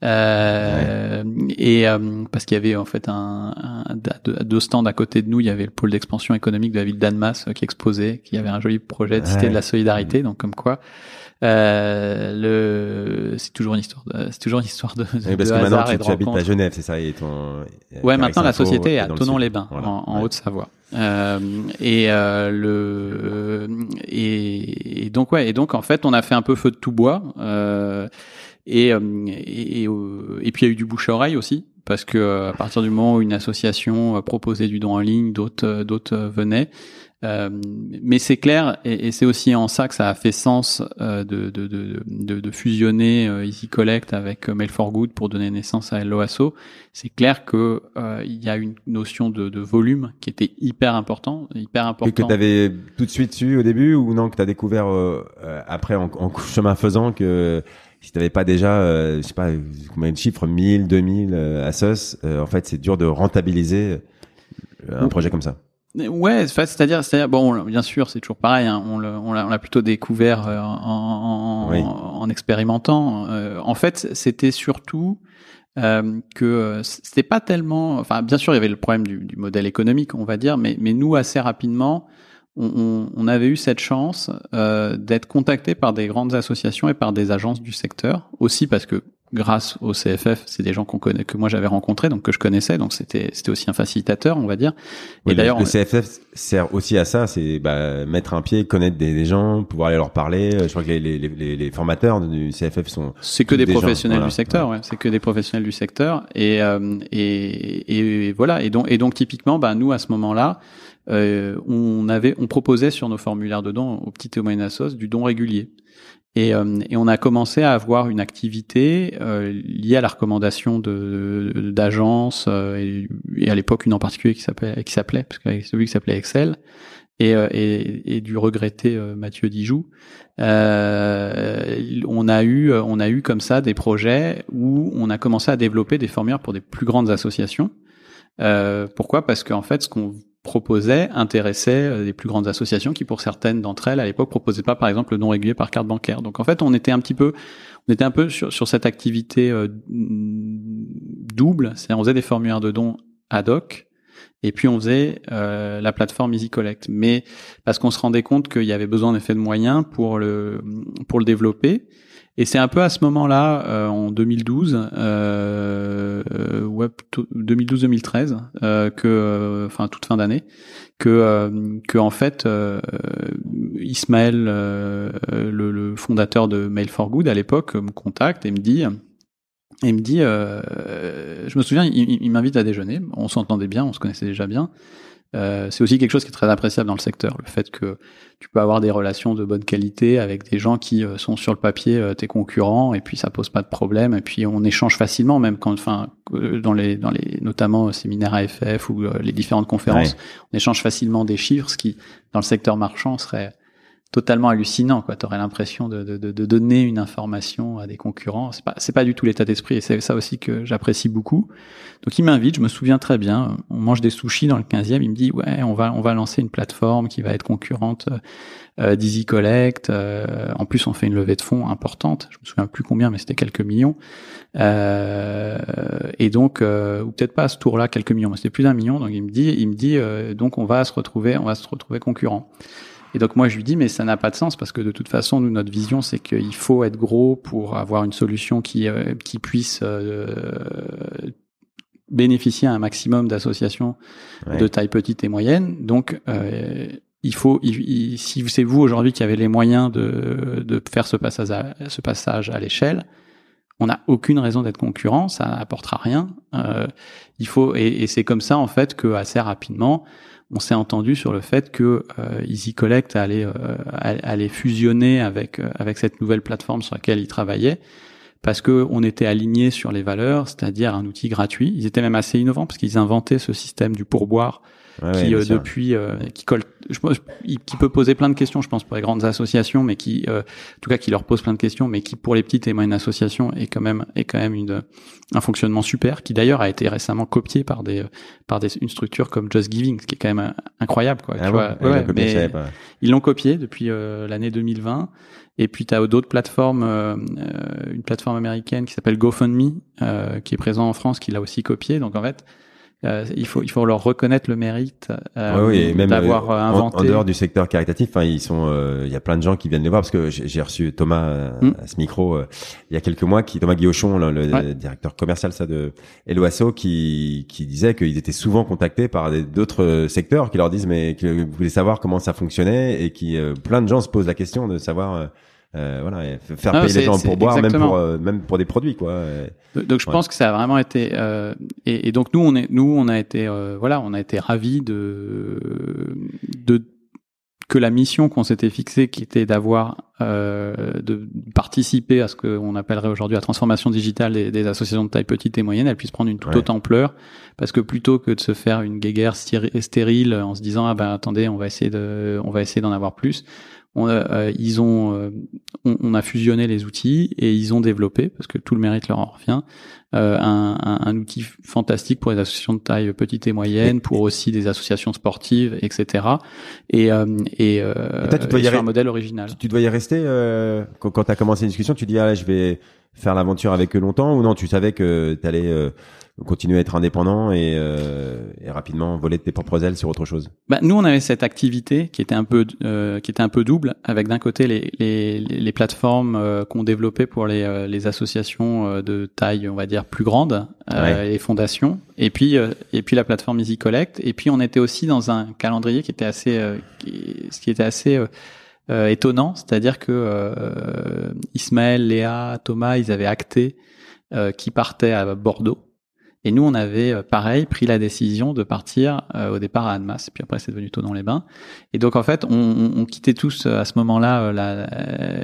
Euh, Et parce qu'il y avait en fait un un, deux stands à côté de nous, il y avait le pôle d'expansion économique de la ville d'Annemasse euh, qui exposait, qui avait un joli projet de cité de la solidarité, donc comme quoi. Euh, le c'est toujours une histoire de, c'est toujours une histoire de, oui, parce que maintenant tu, habites à Genève c'est ça et ton ouais maintenant la société est à Tonon-les-Bains en, Haute-Savoie. Euh, et euh, le et, et, donc ouais et donc en fait on a fait un peu feu de tout bois euh, et, euh, et, et, et, puis il y a eu du bouche à oreille aussi parce que euh, à partir du moment où une association euh, proposait du don en ligne, d'autres euh, d'autres venaient. Euh, mais c'est clair, et, et c'est aussi en ça que ça a fait sens euh, de, de, de, de, fusionner euh, Easy Collect avec Mail for Good pour donner naissance à Helloasso. C'est clair que il y a une notion de, volume qui était hyper important, hyper important. Et que tu avais tout de suite su au début ou non que tu as découvert après en, en chemin faisant que si t'avais pas déjà, euh, je sais pas combien de chiffres, 1000, 2000 euh, assos, euh, en fait, c'est dur de rentabiliser euh, un projet comme ça. Ouais, c'est-à-dire, c'est-à-dire, bon, bien sûr, c'est toujours pareil. Hein, on l'a plutôt découvert en, en, en, expérimentant. en fait, c'était surtout euh, que c'était pas tellement. Enfin, bien sûr, il y avait le problème du, du modèle économique, on va dire, mais, mais nous, assez rapidement, on, on, avait eu cette chance euh, d'être contacté par des grandes associations et par des agences du secteur, aussi parce que grâce au CFF, c'est des gens qu'on connaît, que moi j'avais rencontrés, donc que je connaissais, donc c'était c'était aussi un facilitateur, on va dire. et d'ailleurs, le CFF sert aussi à ça, c'est bah, mettre un pied, connaître des, gens, pouvoir aller leur parler. Je crois que les, les, les, les formateurs du CFF sont c'est que des, professionnels du secteur, ouais. c'est que des professionnels du secteur, et euh, et, et, voilà, et donc et donc typiquement, bah nous à ce moment-là. Euh, on avait, on proposait sur nos formulaires de don aux petites et moyennes assos du don régulier. Et, euh, et, on a commencé à avoir une activité euh, liée à la recommandation de d'agences et, à l'époque une en particulier qui s'appelait qui s'appelait parce celui qui s'appelait Excel et, et, et, du regretté Mathieu Dijoux. Euh, on a eu on a eu comme ça des projets où on a commencé à développer des formulaires pour des plus grandes associations. Euh, pourquoi? Parce qu'en fait, ce qu'on proposait, intéressait euh, les plus grandes associations qui, pour certaines d'entre elles, à l'époque, proposaient pas, par exemple, le don régulier par carte bancaire. Donc, en fait, on était un petit peu, on était un peu sur, cette activité euh, double. C'est-à-dire, on faisait des formulaires de dons ad hoc, et puis on faisait euh, la plateforme Easy Collect. Mais parce qu'on se rendait compte qu'il y avait besoin d'effet de moyens pour le pour le développer. Et c'est un peu à ce moment-là, euh, en 2012, euh, ouais, 2012-2013, euh, que, euh, enfin toute fin d'année, que, que en fait, Ismaël, le, fondateur de Mail for Good à l'époque, me contacte et me dit, et me dit, je me souviens, il, il m'invite à déjeuner. On s'entendait bien, on se connaissait déjà bien. Euh, c'est aussi quelque chose qui est très appréciable dans le secteur, le fait que tu peux avoir des relations de bonne qualité avec des gens qui euh, sont sur le papier euh, tes concurrents et puis ça pose pas de problème et puis on échange facilement même quand enfin dans les dans les notamment séminaires AFF ou les différentes conférences, on échange facilement des chiffres ce qui dans le secteur marchand serait totalement hallucinant. Quoi, t'aurais l'impression de, de, de, donner une information à des concurrents. C'est pas, c'est pas du tout l'état d'esprit, et c'est ça aussi que j'apprécie beaucoup. Donc il m'invite, je me souviens très bien. On mange des sushis dans le 15e. Il me dit ouais, on va, on va lancer une plateforme qui va être concurrente euh, d'Easy Collect. Euh, en plus, on fait une levée de fonds importante. Je me souviens plus combien, mais c'était quelques millions. Euh, et donc, euh, ou peut-être pas à ce tour-là, quelques millions, mais c'était plus d'un million. Donc il me dit, il me dit, euh, donc on va se retrouver, on va se retrouver concurrent. Et donc moi je lui dis mais ça n'a pas de sens parce que de toute façon nous notre vision c'est qu'il faut être gros pour avoir une solution qui euh, qui puisse euh, bénéficier à un maximum d'associations de taille petite et moyenne. Donc euh, il faut si c'est vous aujourd'hui qui avez les moyens de de faire ce passage à, ce passage à l'échelle, on n'a aucune raison d'être concurrent, ça n'apportera rien. Euh, il faut et, et c'est comme ça en fait que assez rapidement on s'est entendu sur le fait que euh, Easy Collect allait, euh, fusionner avec euh, avec cette nouvelle plateforme sur laquelle ils travaillaient parce que on était aligné sur les valeurs, c'est-à-dire un outil gratuit. Ils étaient même assez innovants parce qu'ils inventaient ce système du pourboire qui euh, depuis euh, qui colle je pense qui peut poser plein de questions je pense pour les grandes associations mais qui euh, en tout cas qui leur pose plein de questions mais qui pour les petites et moyennes associations est quand même est quand même une un fonctionnement super qui d'ailleurs a été récemment copié par des par des une structure comme Just Giving ce qui est quand même incroyable quoi ah tu vois, ouais, mais ils l'ont copié depuis l'année 2020 et puis tu as d'autres plateformes, une plateforme américaine qui s'appelle GoFundMe, euh, qui est présent en France, qui l'a aussi copié. Donc en fait, euh, il faut il faut leur reconnaître le mérite euh, d'avoir euh, inventé. En, dehors du secteur caritatif, enfin ils sont, euh, il y a plein de gens qui viennent les voir parce que j'ai reçu Thomas hmm. à ce micro il y a quelques mois, qui Thomas Guillochon, le, directeur commercial ça de Eloasso, qui qui disait qu'ils étaient souvent contactés par d'autres secteurs qui leur disent mais que vous voulez savoir comment ça fonctionnait et qui plein de gens se posent la question de savoir euh, voilà, faire payer les gens pour boire, même pour euh, même pour des produits, quoi. Donc je pense que ça a vraiment été euh, et, et, donc nous on est nous on a été euh, voilà on a été ravis de de que la mission qu'on s'était fixée, qui était d'avoir euh, de participer à ce qu'on appellerait aujourd'hui la transformation digitale des, des, associations de taille petite et moyenne, elle puisse prendre une toute autre ampleur, parce que plutôt que de se faire une guéguerre stérile en se disant ah ben attendez on va essayer de on va essayer d'en avoir plus, on, euh, ils ont, euh, on, a fusionné les outils et ils ont développé, parce que tout le mérite leur en revient, euh, un, un, outil fantastique pour les associations de taille petite et moyenne, pour aussi des associations sportives, etc. Et, et, tu un modèle original. Tu, dois y rester quand, quand tu as commencé une discussion, tu dis ah je vais faire l'aventure avec eux longtemps ou non Tu savais que tu allais continuer à être indépendant et, euh, et, rapidement voler de tes propres ailes sur autre chose. Bah, Nous, on avait cette activité qui était un peu, euh, qui était un peu double, avec d'un côté les, les, les plateformes euh, qu'on développait pour les, euh, les associations euh, de taille, on va dire, plus grande, euh, les fondations, et puis, et puis la plateforme Easy Collect. Et puis, on était aussi dans un calendrier qui était assez, qui, ce qui était assez étonnant, c'est-à-dire que Ismaël, Léa, Thomas, ils avaient acté qui partaient à Bordeaux et nous, on avait, euh, pareil, pris la décision de partir euh, au départ à Annemasse, puis après c'est devenu Tonon-les-Bains. Et donc, en fait, on, on, quittait tous euh, à ce moment-là, la,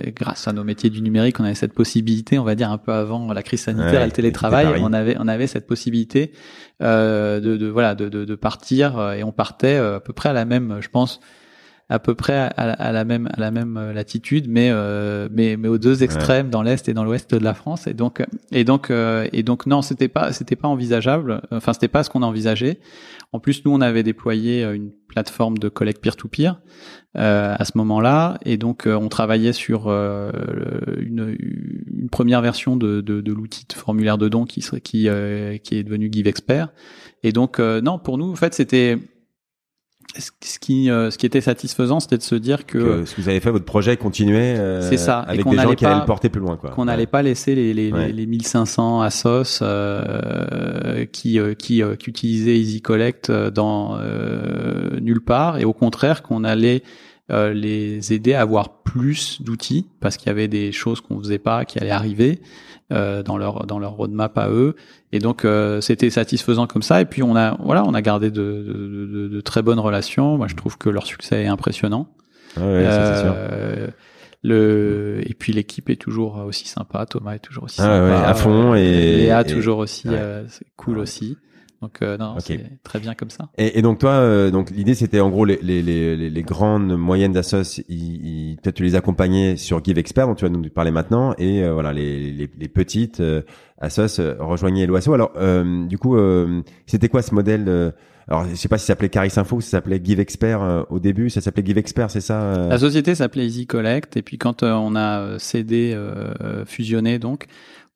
grâce à nos métiers du numérique, on avait cette possibilité, on va dire un peu avant la crise sanitaire et le télétravail, on avait, on avait cette possibilité de, de, voilà, de, de, de partir, et on partait à peu près à la même, je pense, à peu près à, la même à la même euh, latitude, mais euh, mais mais aux deux extrêmes, dans l'est et dans l'ouest de la France. Et donc et donc euh, et donc non, c'était pas c'était pas envisageable. Enfin, c'était pas ce qu'on envisageait. En plus, nous, on avait déployé une plateforme de collecte peer-to-peer euh, à ce moment-là, et donc on travaillait sur une, une, première version de, de, de l'outil de formulaire de don qui serait qui qui est devenu Give Expert. Et donc non, pour nous, en fait, c'était ce qui, euh, ce qui était satisfaisant, c'était de se dire que, ce que vous avez fait, votre projet continuait euh, c'est ça, avec des gens qui allaient le porter plus loin, quoi. Qu'on n'allait pas laisser les, les, les, 1500 Asos euh, qui, euh, qui, euh, qui utilisaient Easy Collect dans nulle part, et au contraire qu'on allait euh, les aider à avoir plus d'outils parce qu'il y avait des choses qu'on faisait pas qui allaient arriver euh, dans leur dans leur roadmap à eux. Et donc euh, c'était satisfaisant comme ça. Et puis on a voilà on a gardé de, de, de, de très bonnes relations. Moi je trouve que leur succès est impressionnant. Ouais, ouais, ça, c'est sûr. Euh, le et puis l'équipe est toujours aussi sympa. Thomas est toujours aussi Ah sympa. ouais, à fond et- Léa et- toujours aussi ouais. euh, cool aussi donc euh, non c'est très bien comme ça Et, et donc toi, euh, donc l'idée c'était en gros les, les, les, les- grandes moyennes d'assos, peut-être tu les accompagnais sur Give Expert dont tu vas nous parler maintenant, et euh, voilà les, les, les petites euh, assos euh, rejoignaient l'OASO. Alors euh, du coup, euh, c'était quoi ce modèle Alors je sais pas si ça s'appelait Caris Info, ou si ça s'appelait Give Expert euh, au début, ça s'appelait Give Expert, c'est ça euh? La société s'appelait Easy Collect et puis quand euh, on a cédé, euh, fusionné donc,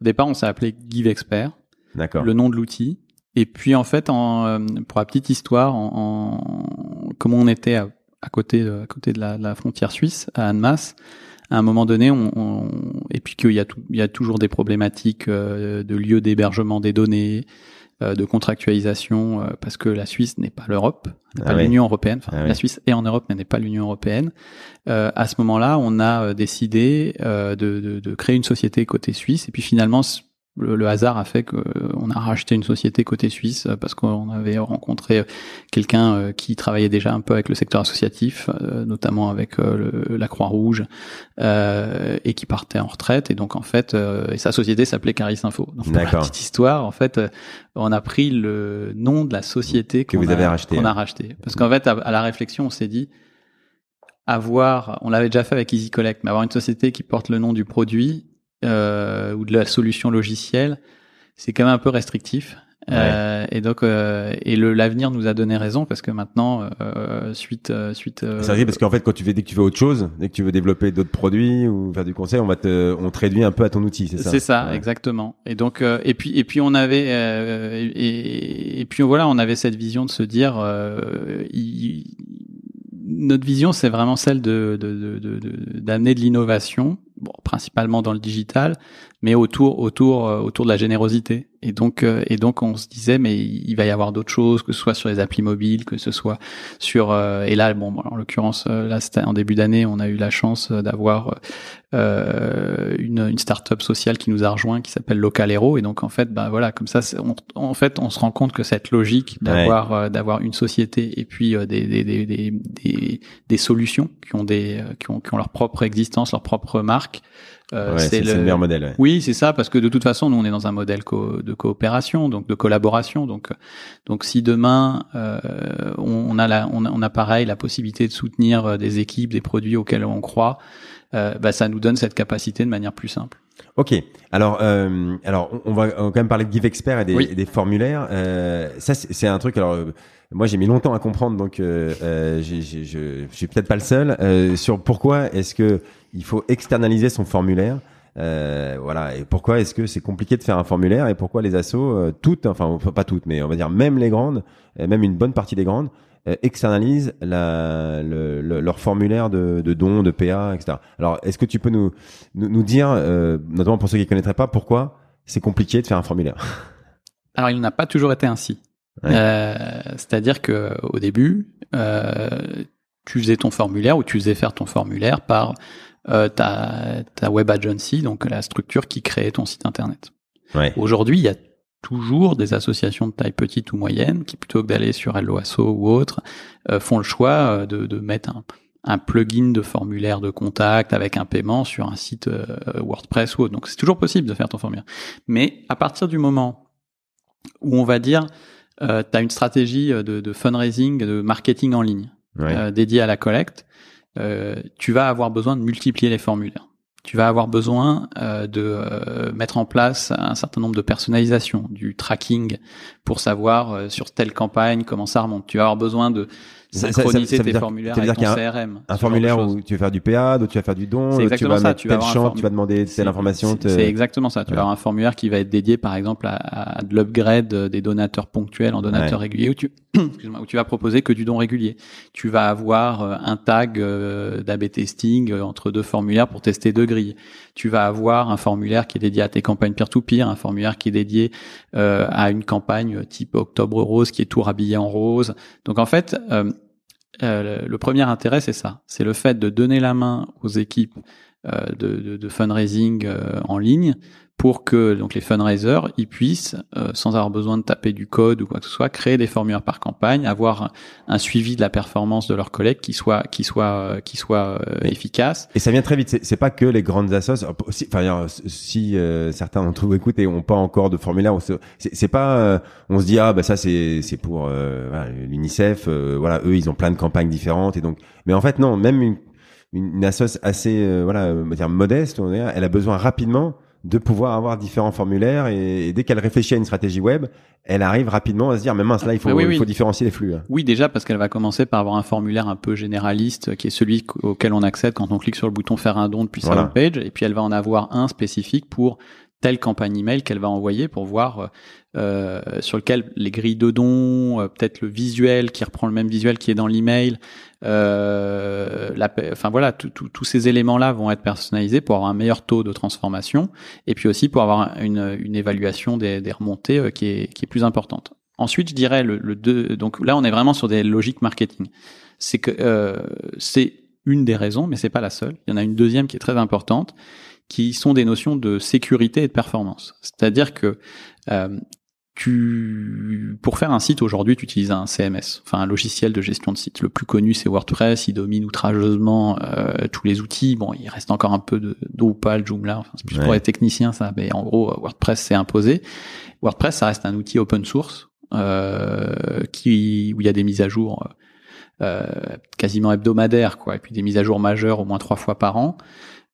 au départ on s'est appelé Give Expert, D'accord. le nom de l'outil. Et puis en fait, en, euh, pour la petite histoire, en, en- comme on était à, à côté, de- à côté de la, de la frontière suisse, à Annemasse, à un moment donné, on, on- et puis qu'il y a, tout- il y a toujours des problématiques euh, de lieu d'hébergement des données, euh, de contractualisation, euh, parce que la Suisse n'est pas l'Europe, n'est Ah pas ouais. l'Union européenne. Enfin, Ah la Suisse est en Europe, mais n'est pas l'Union européenne. Euh, à ce moment-là, on a euh, décidé euh, de, de- de créer une société côté suisse, et puis finalement, le, le hasard a fait qu'on a racheté une société côté suisse euh, parce qu'on avait rencontré euh, quelqu'un euh, qui travaillait déjà un peu avec le secteur associatif, euh, notamment avec euh, le- la Croix-Rouge, euh, et qui partait en retraite. Et donc en fait, euh, et sa société s'appelait Caris Info. Donc pour la petite histoire, en fait, euh, on a pris le nom de la société Que qu'on vous a- avez racheté, qu'on a racheté. Parce qu'en fait, à, à la réflexion, on s'est dit avoir, on l'avait déjà fait avec Easy Collect, mais avoir une société qui porte le nom du produit euh, ou de la solution logicielle, c'est quand même un peu restrictif. Euh, et donc, euh, et le l'avenir nous a donné raison parce que maintenant, euh, suite, euh, suite. euh, C'est vrai parce qu'en fait, quand tu fais, dès que tu fais autre chose, dès que tu veux développer d'autres produits ou faire du conseil, on va te, on te réduit un peu à ton outil, c'est ça? C'est ça, Ouais. exactement. Et donc, euh, et puis, et puis on avait, euh, et, et puis voilà, on avait cette vision de se dire, euh, il- notre vision, c'est vraiment celle de de- de- de- de- d'amener de, l'innovation, bon, principalement dans le digital, mais autour, autour, euh, autour de la générosité. Et donc, euh, et donc, on se disait, mais il va y avoir d'autres choses, que ce soit sur les applis mobiles, que ce soit sur, euh, et là, bon, en l'occurrence, là, c'était en début d'année, on a eu la chance d'avoir euh, une, une start-up sociale qui nous a rejoint, qui s'appelle Local Hero. Et donc, en fait, bah voilà, comme ça, on, en fait, on se rend compte que cette logique d'avoir euh, d'avoir une société et puis euh, des, des, des, des, des, solutions qui ont des qui ont, qui ont leur propre existence, leur propre marque. Euh, Ouais, c'est le meilleur modèle. ouais. oui, c'est ça, parce que de toute façon, nous, on est dans un modèle co- de coopération, donc de collaboration. Donc, donc si demain euh, on, on a la, on, a, on a pareil la possibilité de soutenir euh, des équipes, des produits auxquels on croit, euh, bah, ça nous donne cette capacité de manière plus simple. Ok. Alors, euh, alors, on va, quand même parler de Give Expert et des, Oui. et des formulaires. Euh, ça, c'est un truc. Alors, euh, moi, j'ai mis longtemps à comprendre, donc euh, euh, je, je suis peut-être pas le seul euh, sur pourquoi est-ce que il faut externaliser son formulaire. Euh, voilà. Et pourquoi est-ce que c'est compliqué de faire un formulaire et pourquoi les assos, toutes, enfin pas toutes, mais on va dire même les grandes, même une bonne partie des grandes, externalisent la, le, le- leur formulaire de, de dons, de PA, etc. Alors, est-ce que tu peux nous, nous, nous dire, euh, notamment pour ceux qui ne connaîtraient pas, pourquoi c'est compliqué de faire un formulaire? Alors, il n'a pas toujours été ainsi. Ouais. Euh, C'est-à-dire que au début, euh, tu faisais ton formulaire ou tu faisais faire ton formulaire par euh, ta, ta web agency, donc la structure qui créait ton site internet. Ouais. Aujourd'hui, il y a toujours des associations de taille petite ou moyenne qui, plutôt que d'aller sur Helloasso ou autre, euh, font le choix euh, de, de mettre un, un plugin de formulaire de contact avec un paiement sur un site euh, WordPress ou autre. Donc c'est toujours possible de faire ton formulaire. Mais à partir du moment où on va dire, euh, tu as une stratégie de, de fundraising, de marketing en ligne Ouais. euh, dédiée à la collecte, euh, tu vas avoir besoin de multiplier les formulaires. Tu vas avoir besoin euh, de euh, mettre en place un certain nombre de personnalisations, du tracking pour savoir euh, sur telle campagne comment ça remonte. Tu vas avoir besoin de Ça- ça- ça- tes formulaires ça veut avec dire ton qu'il y a CRM. un formulaire où tu vas faire du PA, d'autres tu vas faire du don, tu exactement vas ça, mettre tu vas tel avoir un champ, tu vas demander telle information. C'est te- c'est exactement ça. Tu Ouais. vas avoir un formulaire qui va être dédié, par exemple, à, à de l'upgrade des donateurs ponctuels en donateurs Ouais. réguliers, où tu, où tu vas proposer que du don régulier. Tu vas avoir euh, un tag euh, d'AB testing euh, entre deux formulaires pour tester deux grilles. Tu vas avoir un formulaire qui est dédié à tes campagnes peer-to-peer, un formulaire qui est dédié euh, à une campagne type Octobre Rose qui est tout rhabillé en rose. Donc en fait, euh, euh, le premier intérêt, c'est ça. C'est le fait de donner la main aux équipes euh, de, de, de, fundraising euh, en ligne pour que donc les fundraisers ils puissent euh, sans avoir besoin de taper du code ou quoi que ce soit créer des formulaires par campagne avoir un, suivi de la performance de leurs collègues qui soit qui soit qui soit efficace. et ça vient très vite. C'est pas que les grandes assos. Enfin si certains d'entre vous écoutent et ont pas encore de formulaire c'est pas on se dit ah bah ça c'est c'est pour l'UNICEF voilà eux ils ont plein de campagnes différentes et donc mais en fait non même une une, une assoce assez euh, voilà dire modeste elle a besoin rapidement de pouvoir avoir différents formulaires et, dès qu'elle réfléchit à une stratégie web, elle arrive rapidement à se dire mais mince là il faut, il faut différencier les flux. Hein. Oui déjà parce qu'elle va commencer par avoir un formulaire un peu généraliste qui est celui auquel on accède quand on clique sur le bouton faire un don depuis sa page et puis elle va en avoir un spécifique pour telle campagne email qu'elle va envoyer pour voir euh, sur lequel les grilles de dons, euh, peut-être le visuel qui reprend le même visuel qui est dans l'email, euh, la, enfin voilà, tous ces éléments-là vont être personnalisés pour avoir un meilleur taux de transformation et puis aussi pour avoir une, une évaluation des, des remontées euh, qui, est, qui est plus importante. Ensuite, je dirais le, le deux, donc là on est vraiment sur des logiques marketing. C'est que euh, c'est une des raisons, mais c'est pas la seule. Il y en a une deuxième qui est très importante, qui sont des notions de sécurité et de performance. C'est-à-dire que euh, tu, pour faire un site aujourd'hui, tu utilises un CMS, enfin un logiciel de gestion de site. Le plus connu, c'est WordPress. Il domine outrageusement euh, tous les outils. Bon, il reste encore un peu de Drupal, Joomla. Enfin, c'est plus pour les techniciens, ça. Mais en gros, WordPress s'est imposé. WordPress, ça reste un outil open source euh, qui où il y a des mises à jour euh, quasiment hebdomadaires, quoi, et puis des mises à jour majeures au moins trois fois par an.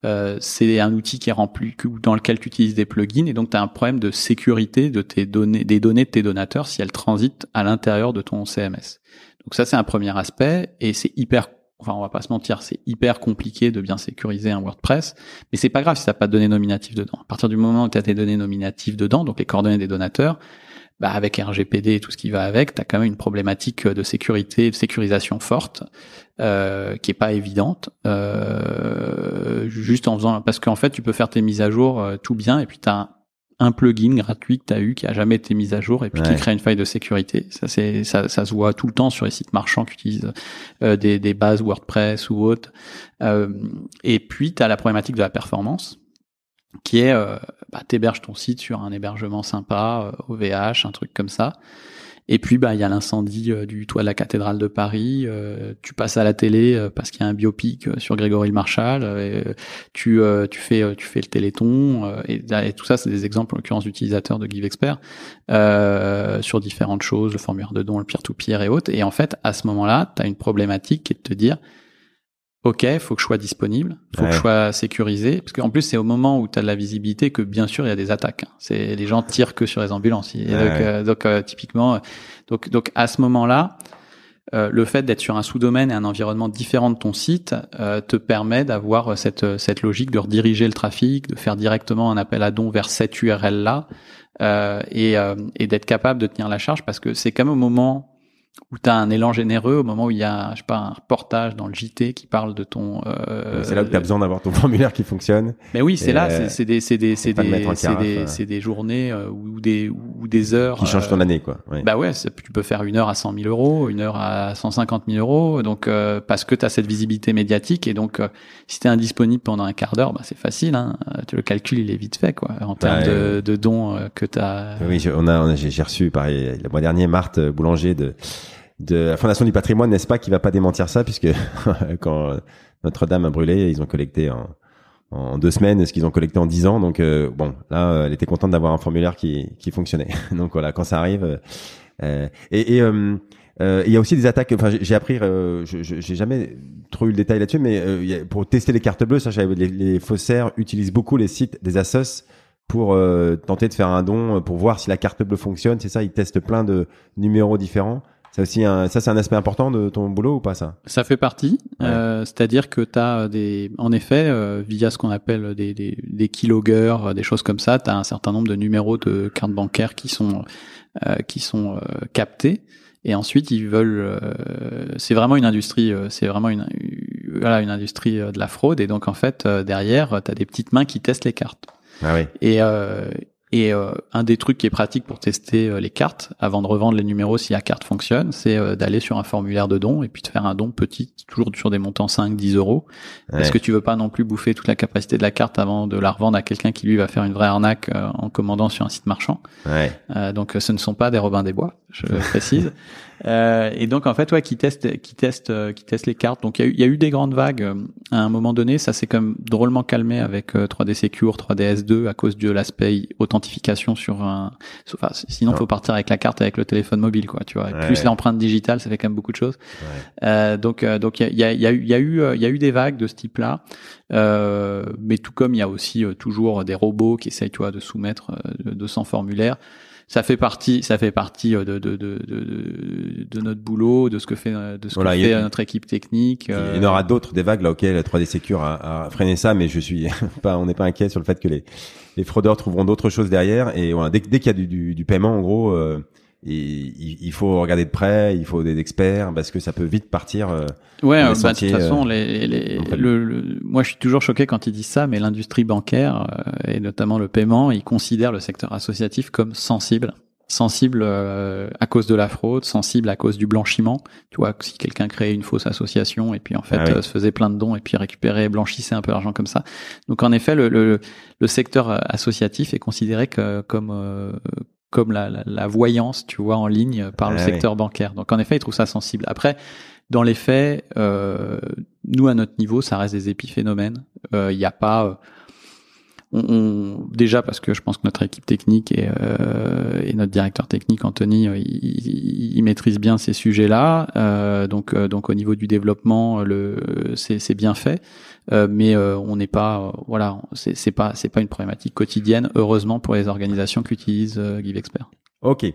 Euh, c'est un outil qui est rempli dans lequel tu utilises des plugins et donc tu as un problème de sécurité de tes données des données de tes donateurs si elles transitent à l'intérieur de ton CMS. Donc ça c'est un premier aspect et c'est hyper enfin on va pas se mentir, c'est hyper compliqué de bien sécuriser un WordPress, mais c'est pas grave si t'as pas de données nominatives dedans. À partir du moment où tu as tes données nominatives dedans, donc les coordonnées des donateurs, bah avec RGPD et tout ce qui va avec, tu as quand même une problématique de sécurité, de sécurisation forte, euh, qui est pas évidente. Euh, juste en faisant, parce qu'en fait, tu peux faire tes mises à jour euh, tout bien, et puis tu as un plugin gratuit que tu as eu qui a jamais été mis à jour et puis qui crée une faille de sécurité. Ça c'est ça, ça se voit tout le temps sur les sites marchands qui utilisent euh, des, des bases WordPress ou autres. Euh, et puis tu as la problématique de la performance qui est euh, bah, t'héberges ton site sur un hébergement sympa, OVH, euh, un truc comme ça. Et puis bah il y a l'incendie euh, du toit de la cathédrale de Paris. Euh, tu passes à la télé parce qu'il y a un biopic sur Grégory le Marchal. tu tu fais tu fais le Téléthon et, et tout ça c'est des exemples en l'occurrence d'utilisateurs de GiveExpert sur différentes choses, le formulaire de don, le peer-to-peer et autres. Et en fait à ce moment-là, tu as une problématique qui est de te dire ok, il faut que je sois disponible, faut que je sois sécurisé, parce qu'en plus c'est au moment où tu as de la visibilité que bien sûr il y a des attaques. Hein. C'est les gens tirent que sur les ambulances. donc, euh, donc euh, typiquement, donc donc à ce moment-là, euh, le fait d'être sur un sous-domaine et un environnement différent de ton site te permet d'avoir cette cette logique de rediriger le trafic, de faire directement un appel à don vers cette URL là et et d'être capable de tenir la charge parce que c'est comme au moment où tu as un élan généreux au moment où il y a je sais pas un reportage dans le JT qui parle de ton euh, c'est là où tu as besoin d'avoir ton formulaire qui fonctionne. Mais oui c'est là c'est des c'est des c'est des c'est des, c'est des journées euh, ou des ou des heures qui changent ton euh, année quoi ouais. bah ouais tu peux faire une heure à 100 000 euros une heure à 150 000 euros donc euh, parce que tu as cette visibilité médiatique et donc si tu es indisponible pendant un quart d'heure bah c'est facile hein, le calcul il est vite fait quoi en termes de, de dons que tu as oui on a, a j'ai reçu pareil le mois dernier Marthe Boulanger de de la Fondation du patrimoine, n'est-ce pas, qui va pas démentir ça, puisque quand Notre-Dame a brûlé, ils ont collecté en, deux semaines ce qu'ils ont collecté en dix ans. Donc euh, bon, là, elle était contente d'avoir un formulaire qui, qui fonctionnait. donc voilà, quand ça arrive. Euh, et, et euh, il y a aussi des attaques. Enfin, j'ai appris, j'ai jamais trop eu le détail là-dessus, mais pour tester les cartes bleues, ça, les, les faussaires utilisent beaucoup les sites des assos pour tenter de faire un don, pour voir si la carte bleue fonctionne. C'est ça, ils testent plein de numéros différents. C'est aussi un, ça c'est un aspect important de ton boulot ou pas ça? Ça fait partie, euh, c'est-à-dire que tu as des, en effet, euh, via ce qu'on appelle des, des, des keyloggers, euh, des choses comme ça, tu as un certain nombre de numéros de cartes bancaires qui sont, euh, qui sont captés. Et ensuite, ils veulent. c'est vraiment une industrie. c'est vraiment une, voilà, une industrie de la fraude. Et donc, en fait, derrière, tu as des petites mains qui testent les cartes. Ah oui. Et Et euh, un des trucs qui est pratique pour tester euh, les cartes, avant de revendre les numéros si la carte fonctionne, c'est euh, d'aller sur un formulaire de don et puis de faire un don petit, toujours sur des montants 5, 10 euros. Parce que tu veux pas non plus bouffer toute la capacité de la carte avant de la revendre à quelqu'un qui lui va faire une vraie arnaque en commandant sur un site marchand. Ouais. donc ce ne sont pas des Robins des Bois, je précise. Euh, et donc en fait, ouais, qui teste, qui teste, euh, qui teste les cartes. Donc il y, a eu, y a eu des grandes vagues euh, à un moment donné. Ça s'est comme drôlement calmé avec 3D Secure, 3DS 2 à cause de l'aspect authentification sur un. Enfin, sinon, faut partir avec la carte avec le téléphone mobile, quoi. Tu vois. plus l'empreinte digitale, ça fait quand même beaucoup de choses. Ouais. donc donc il y a, y, a, y a eu il y a eu des vagues de ce type-là. mais tout comme il y a aussi toujours des robots qui essayent, tu vois, de soumettre 200 formulaires ça fait partie, ça fait partie euh, de, de, de, de, de notre boulot, de ce que fait, de ce que fait notre équipe technique. Il y en aura d'autres des vagues là auxquelles la 3D Secure a, a, freiné ça, mais je suis pas, on n'est pas inquiet sur le fait que les, les fraudeurs trouveront d'autres choses derrière. Et voilà, dès, dès qu'il y a du, du, du, paiement, en gros, euh, il, il, faut regarder de près, il faut des experts parce que ça peut vite partir. Euh, ouais, bah, de toute façon, euh, les, les, le, moi je suis toujours choqué quand ils disent ça, mais l'industrie bancaire euh, et notamment le paiement, ils considèrent le secteur associatif comme sensible sensible à cause de la fraude, sensible à cause du blanchiment. Tu vois, si quelqu'un créait une fausse association et puis en fait ah se faisait plein de dons et puis récupérait, blanchissait un peu d'argent comme ça. Donc en effet, le, le, le secteur associatif est considéré que, comme comme la, la, la, voyance, tu vois, en ligne par le ah secteur bancaire. Donc en effet, ils trouvent ça sensible. Après, dans les faits, euh, nous à notre niveau, ça reste des épiphénomènes. Euh, il n'y a pas euh, on, déjà parce que je pense que notre équipe technique et, euh, et notre directeur technique Anthony, euh, il, il, maîtrise bien ces sujets-là. Euh, donc, euh, donc au niveau du développement, le c'est bien fait, euh, mais on n'est pas, voilà, c'est pas c'est pas une problématique quotidienne, heureusement pour les organisations qui utilisent GiveExpert. Ok.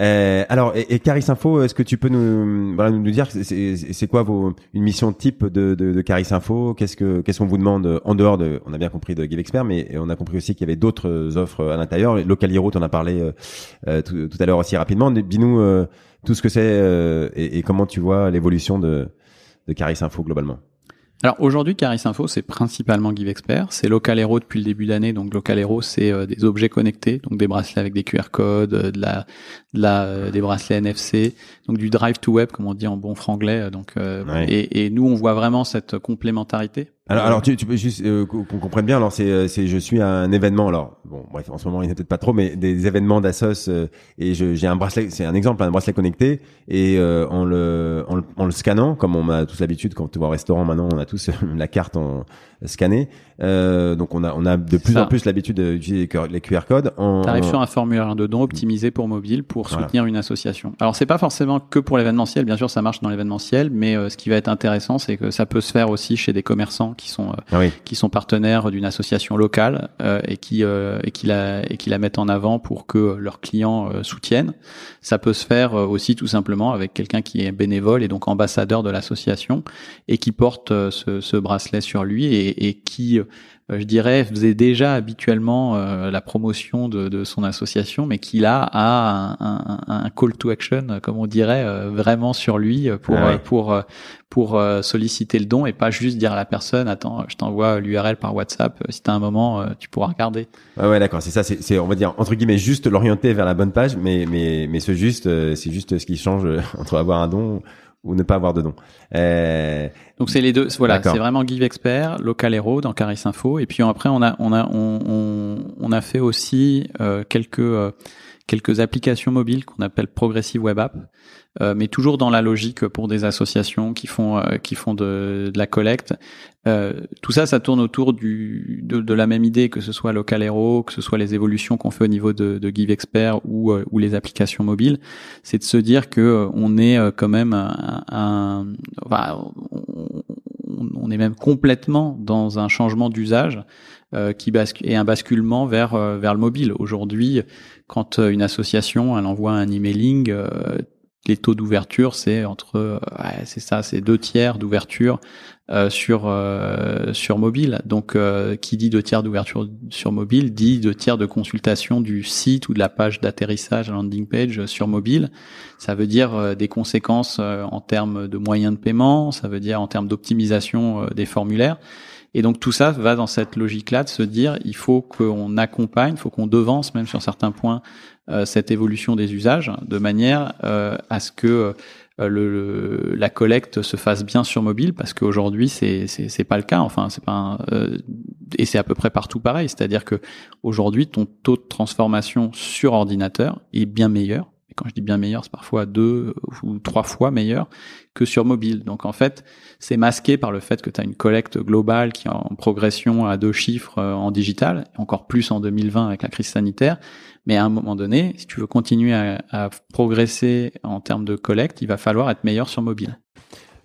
Euh, alors, et, et Caris Info, est-ce que tu peux nous, voilà, nous dire c'est quoi vos une mission type de, de, de Caris Info? Qu'est-ce que qu'est-ce qu'on vous demande en dehors de On a bien compris de GiveExpert, mais on a compris aussi qu'il y avait d'autres offres à l'intérieur. Local Hero, en as parlé euh, euh, tout, tout, à l'heure aussi rapidement. Dis-nous euh, tout ce que c'est et, et, comment tu vois l'évolution de, de Caris Info globalement. Alors aujourd'hui, Caris Info, c'est principalement GiveExpert. C'est Local Hero depuis le début d'année. Donc Local Hero, c'est euh, des objets connectés, donc des bracelets avec des QR codes, euh, de la, de la, euh, des bracelets NFC, donc du drive to web, comme on dit en bon franglais. Donc et, et, nous, on voit vraiment cette complémentarité alors, tu, tu peux juste euh, qu'on comprenne bien. Alors, c'est, euh, c'est, je suis à un événement. Alors, bon, bref, en ce moment, il n'est peut-être pas trop, mais des événements d'Assos euh, et je, j'ai un bracelet. C'est un exemple, un bracelet connecté et en le, en le, en le scannant, comme on a tous l'habitude quand tu vas au restaurant. Maintenant, on a tous la carte en scanner. Euh, donc on a on a de plus en plus l'habitude d'utiliser les QR codes. En... T'arrives sur un formulaire de don optimisé pour mobile pour soutenir une association. Alors c'est pas forcément que pour l'événementiel, bien sûr ça marche dans l'événementiel, mais euh, ce qui va être intéressant c'est que ça peut se faire aussi chez des commerçants qui sont euh, ah qui sont partenaires d'une association locale euh, et qui et qui la et qui la mettent en avant pour que leurs clients soutiennent. Ça peut se faire aussi tout simplement avec quelqu'un qui est bénévole et donc ambassadeur de l'association et qui porte ce, ce bracelet sur lui et et, qui, euh, je dirais, faisait déjà habituellement euh, la promotion de, de, son association, mais qui là a un, un, un, call to action, comme on dirait, euh, vraiment sur lui pour ah pour pour solliciter le don et pas juste dire à la personne attends je t'envoie l'URL par WhatsApp si t'as un moment tu pourras regarder. Ouais, ouais d'accord c'est ça c'est on va dire entre guillemets juste l'orienter vers la bonne page mais mais mais ce juste c'est juste ce qui change entre avoir un don ou ne pas avoir de don. Euh... Donc c'est les deux. Voilà, c'est vraiment Give Expert, Local Hero dans Caris Info, et puis après on a on a on, on, on a fait aussi euh, quelques euh, quelques applications mobiles qu'on appelle Progressive Web App. Euh, mais toujours dans la logique pour des associations qui font euh, qui font de, de la collecte. Euh, tout ça, ça tourne autour du de, de, la même idée, que ce soit Local Hero, que ce soit les évolutions qu'on fait au niveau de, de Give Expert ou ou les applications mobiles. C'est de se dire que on est quand même un, un on, on, est même complètement dans un changement d'usage euh, qui bascule et un basculement vers vers le mobile. Aujourd'hui, quand une association elle envoie un emailing, les taux d'ouverture, c'est entre, ouais, c'est ça, c'est deux tiers d'ouverture euh, sur euh, sur mobile. Donc, euh, qui dit deux tiers d'ouverture sur mobile dit deux tiers de consultation du site ou de la page d'atterrissage, landing page sur mobile. Ça veut dire euh, des conséquences en termes de moyens de paiement, ça veut dire en termes d'optimisation des formulaires. Et donc tout ça va dans cette logique-là de se dire, il faut qu'on accompagne, il faut qu'on devance même sur certains points euh, cette évolution des usages, de manière euh, à ce que euh, le, la collecte se fasse bien sur mobile, parce qu'aujourd'hui c'est c'est pas le cas. Enfin, c'est pas et c'est à peu près partout pareil. C'est-à-dire que aujourd'hui ton taux de transformation sur ordinateur est bien meilleur et quand je dis bien meilleur, c'est parfois deux ou trois fois meilleur que sur mobile. Donc en fait, c'est masqué par le fait que tu as une collecte globale qui est en progression à deux chiffres euh, en digital, encore plus en 2020 avec la crise sanitaire. Mais à un moment donné, si tu veux continuer à, à progresser en termes de collecte, il va falloir être meilleur sur mobile.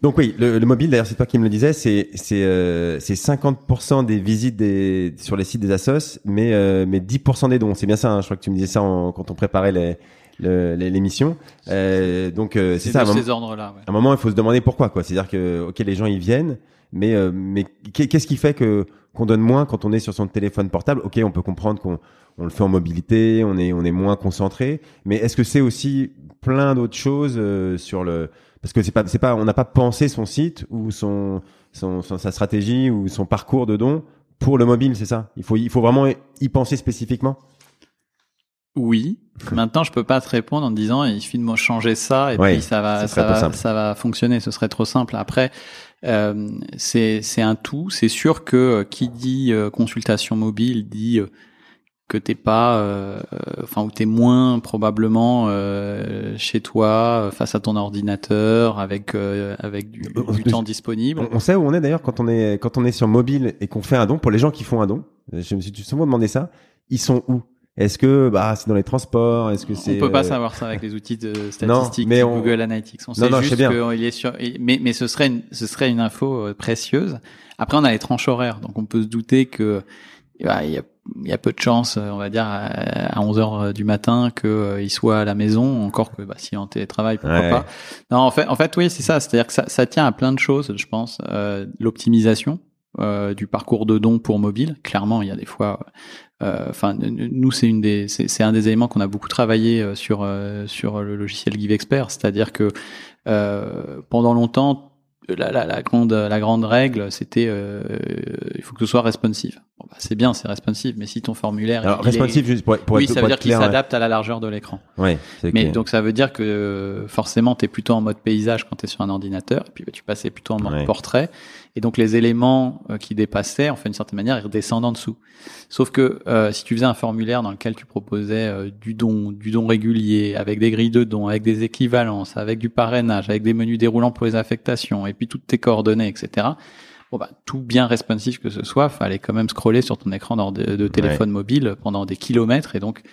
Donc oui, le, le mobile, d'ailleurs, c'est toi qui me le disais, c'est c'est euh, c'est 50% des visites des sur les sites des assos, mais euh, mais 10% des dons. C'est bien ça. Hein, je crois que tu me disais ça quand on préparait les l'émission. Euh, donc euh, c'est ça. De ces ordres-là. Ouais. À un moment, il faut se demander pourquoi. quoi. C'est-à-dire que ok, les gens ils viennent, mais euh, mais qu'est-ce qui fait que qu'on donne moins quand on est sur son téléphone portable? Ok, on peut comprendre qu'on on le fait en mobilité, on est on est moins concentré, mais est-ce que c'est aussi plein d'autres choses euh, sur le parce que c'est pas c'est pas on n'a pas pensé son site ou son, son, son sa stratégie ou son parcours de don pour le mobile, c'est ça? Il faut il faut vraiment y penser spécifiquement? Oui. Maintenant, je peux pas te répondre en te disant il suffit de changer ça et puis ça va, ça va, ça va fonctionner. Ce serait trop simple. Après, euh, c'est c'est un tout. C'est sûr que euh, qui dit euh, consultation mobile dit que t'es pas, euh, enfin où t'es moins probablement chez toi face à ton ordinateur avec avec du, du temps disponible. On, on, sait où on est d'ailleurs quand on est quand on est sur mobile et qu'on fait un don. Pour les gens qui font un don, je me suis souvent demandé ça. Ils sont où? Est-ce que bah c'est dans les transports Est-ce que c'est On peut pas savoir ça avec les outils de statistiques non, Google Analytics. On sait juste qu'il est sur mais mais ce serait une, ce serait une info euh, précieuse. Après on a les tranches horaires donc on peut se douter que bah, il y a il y a peu de chances, euh, on va dire, à 11 heures euh, du matin qu'il soit à la maison, encore que bah, si en télétravail, pourquoi pas. Non, en fait, en fait, oui, c'est ça. C'est-à-dire que ça, ça, tient à plein de choses, je pense. Euh, L'optimisation euh, du parcours de don pour mobile. Clairement, il y a des fois euh, enfin, nous, c'est une des, c'est un des éléments qu'on a beaucoup travaillé euh, sur euh, sur le logiciel GiveExpert, c'est-à-dire que pendant longtemps, la, la, la, grande la grande règle, c'était il faut que ce soit responsive. Bon, bah, c'est bien, c'est responsive, mais si ton formulaire Alors, responsive, juste pour, pour oui, être, ça veut dire qu'il s'adapte à la largeur de l'écran. Ouais, mais donc ça veut dire que forcément, tu es plutôt en mode paysage quand tu es sur un ordinateur, et puis bah, tu passais plutôt en mode portrait. Et donc les éléments euh, qui dépassaient, en fait, d'une certaine manière, ils redescendent en dessous. Sauf que euh, si tu faisais un formulaire dans lequel tu proposais euh, du don, du don régulier, avec des grilles de dons, avec des équivalences, avec du parrainage, avec des menus déroulants pour les affectations, et puis toutes tes coordonnées, etc. Bon bah tout bien responsif que ce soit, fallait quand même scroller sur ton écran de, de téléphone mobile pendant des kilomètres, et donc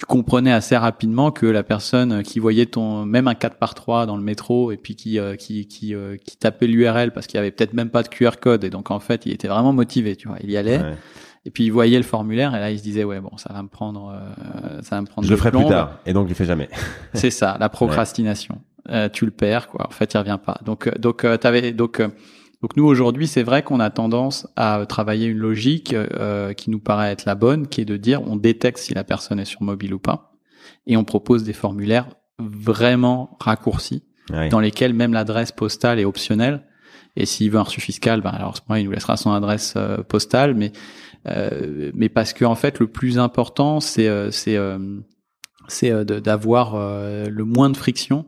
tu comprenais assez rapidement que la personne qui voyait ton même un 4 par 3 dans le métro et puis qui euh, qui qui, euh, qui tapait l'URL parce qu'il y avait peut-être même pas de QR code et donc en fait il était vraiment motivé tu vois. Il y allait et puis il voyait le formulaire et là il se disait ouais bon ça va me prendre euh, ça va me prendre je le ferai plus tard et donc je le fais jamais. C'est ça la procrastination. Tu le perds quoi. En fait il revient pas. Donc donc t'avais donc donc nous aujourd'hui, c'est vrai qu'on a tendance à travailler une logique euh, qui nous paraît être la bonne, qui est de dire on détecte si la personne est sur mobile ou pas, et on propose des formulaires vraiment raccourcis, dans lesquels même l'adresse postale est optionnelle. Et s'il veut un reçu fiscal, ben alors à ce moment il nous laissera son adresse euh, postale, mais euh, mais parce que en fait le plus important c'est euh, c'est c'est d'avoir le moins de friction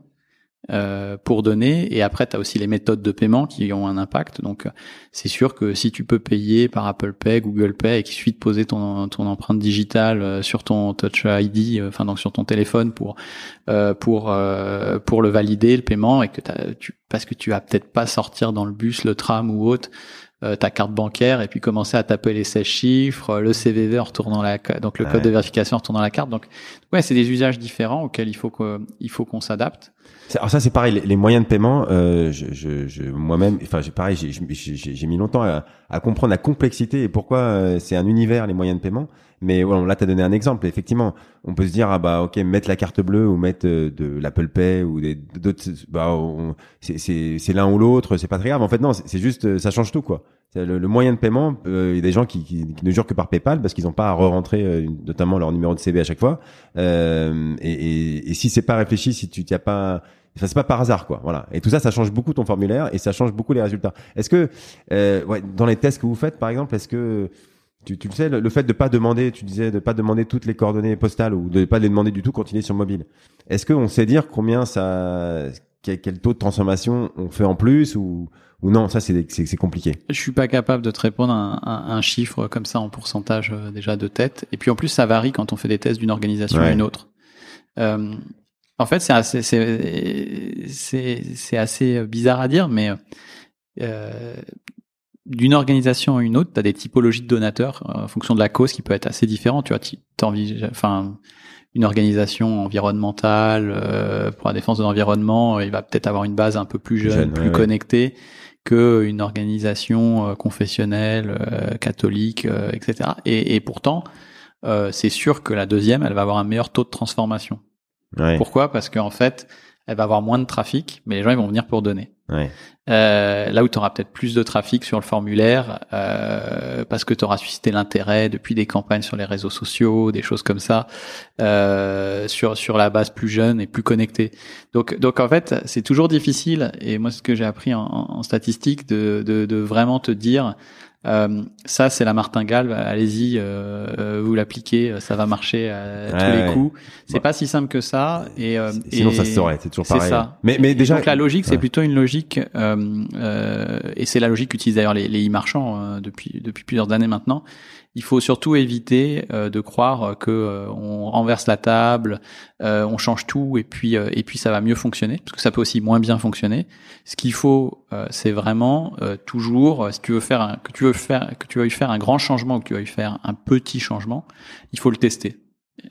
euh, pour donner. Et après, tu as aussi les méthodes de paiement qui ont un impact. Donc, c'est sûr que si tu peux payer par Apple Pay, Google Pay, et qu'il suffit de poser ton, ton empreinte digitale euh, sur ton Touch ID, euh, enfin donc sur ton téléphone pour pour pour le valider le paiement, et que tu parce que tu vas peut-être pas sortir dans le bus, le tram ou autre. Ta carte bancaire et puis commencer à taper les 16 chiffres, le CVV en retournant la donc le code de vérification en retournant la carte. Donc ouais, c'est des usages différents auxquels il faut qu'il faut qu'on s'adapte. Alors ça c'est pareil, les, moyens de paiement, euh, je, je, je moi-même, enfin j'ai pareil, j'ai mis longtemps à, à, comprendre la complexité et pourquoi euh, c'est un univers les moyens de paiement. Mais voilà, là t'as donné un exemple. Effectivement, on peut se dire ah bah ok mettre la carte bleue ou mettre euh, de l'Apple Pay ou d'autres, bah c'est l'un ou l'autre, c'est pas très grave. En fait non, c'est juste ça change tout quoi. Le, moyen de paiement, il y a des gens qui, qui, ne jurent que par PayPal parce qu'ils n'ont pas à re-rentrer notamment leur numéro de CB à chaque fois. Euh, et, et, et, si c'est pas réfléchi, si tu t'y as pas Enfin, c'est pas par hasard, quoi. Voilà. Et tout ça, ça change beaucoup ton formulaire et ça change beaucoup les résultats. Est-ce que, euh, ouais, dans les tests que vous faites, par exemple, est-ce que tu, tu le sais, le, fait de pas demander, tu disais, de pas demander toutes les coordonnées postales ou de pas les demander du tout quand il est sur mobile. Est-ce qu'on sait dire combien ça, quel, quel, taux de transformation on fait en plus ou, ou non? Ça, c'est, c'est, compliqué. Je suis pas capable de te répondre un, un, un, chiffre comme ça en pourcentage euh, déjà de tête. Et puis en plus, ça varie quand on fait des tests d'une organisation à une autre. Euh, en fait, c'est assez, c'est, assez bizarre à dire, mais euh, d'une organisation à une autre, tu as des typologies de donateurs euh, en fonction de la cause qui peut être assez différent. Tu vois, enfin, une organisation environnementale euh, pour la défense de l'environnement, il va peut-être avoir une base un peu plus jeune, plus connectée que une organisation confessionnelle, catholique, etc. Et, et pourtant, c'est sûr que la deuxième, elle va avoir un meilleur taux de transformation. Pourquoi? Parce qu'en fait, elle va avoir moins de trafic, mais les gens ils vont venir pour donner. Euh, là où tu auras peut-être plus de trafic sur le formulaire, euh, parce que tu auras suscité l'intérêt depuis des campagnes sur les réseaux sociaux, des choses comme ça, euh, sur sur la base plus jeune et plus connectée. Donc donc en fait c'est toujours difficile. Et moi ce que j'ai appris en, en statistique de, de, de vraiment te dire euh, ça, c'est la martingale. Allez-y, euh, euh vous l'appliquez, ça va marcher à tous les coups. C'est pas si simple que ça. Et, euh, sinon, ça se saurait. C'est toujours pareil. Ça. Mais, mais déjà, donc la logique, c'est plutôt une logique, et c'est la logique qu'utilisent d'ailleurs les, les e-marchands depuis depuis plusieurs années maintenant il faut surtout éviter euh, de croire que euh, on renverse la table, euh, on change tout et puis et puis ça va mieux fonctionner parce que ça peut aussi moins bien fonctionner. Ce qu'il faut, c'est vraiment toujours si tu veux faire un, que tu veux faire que tu veux faire un grand changement ou que tu veux faire un petit changement, il faut le tester.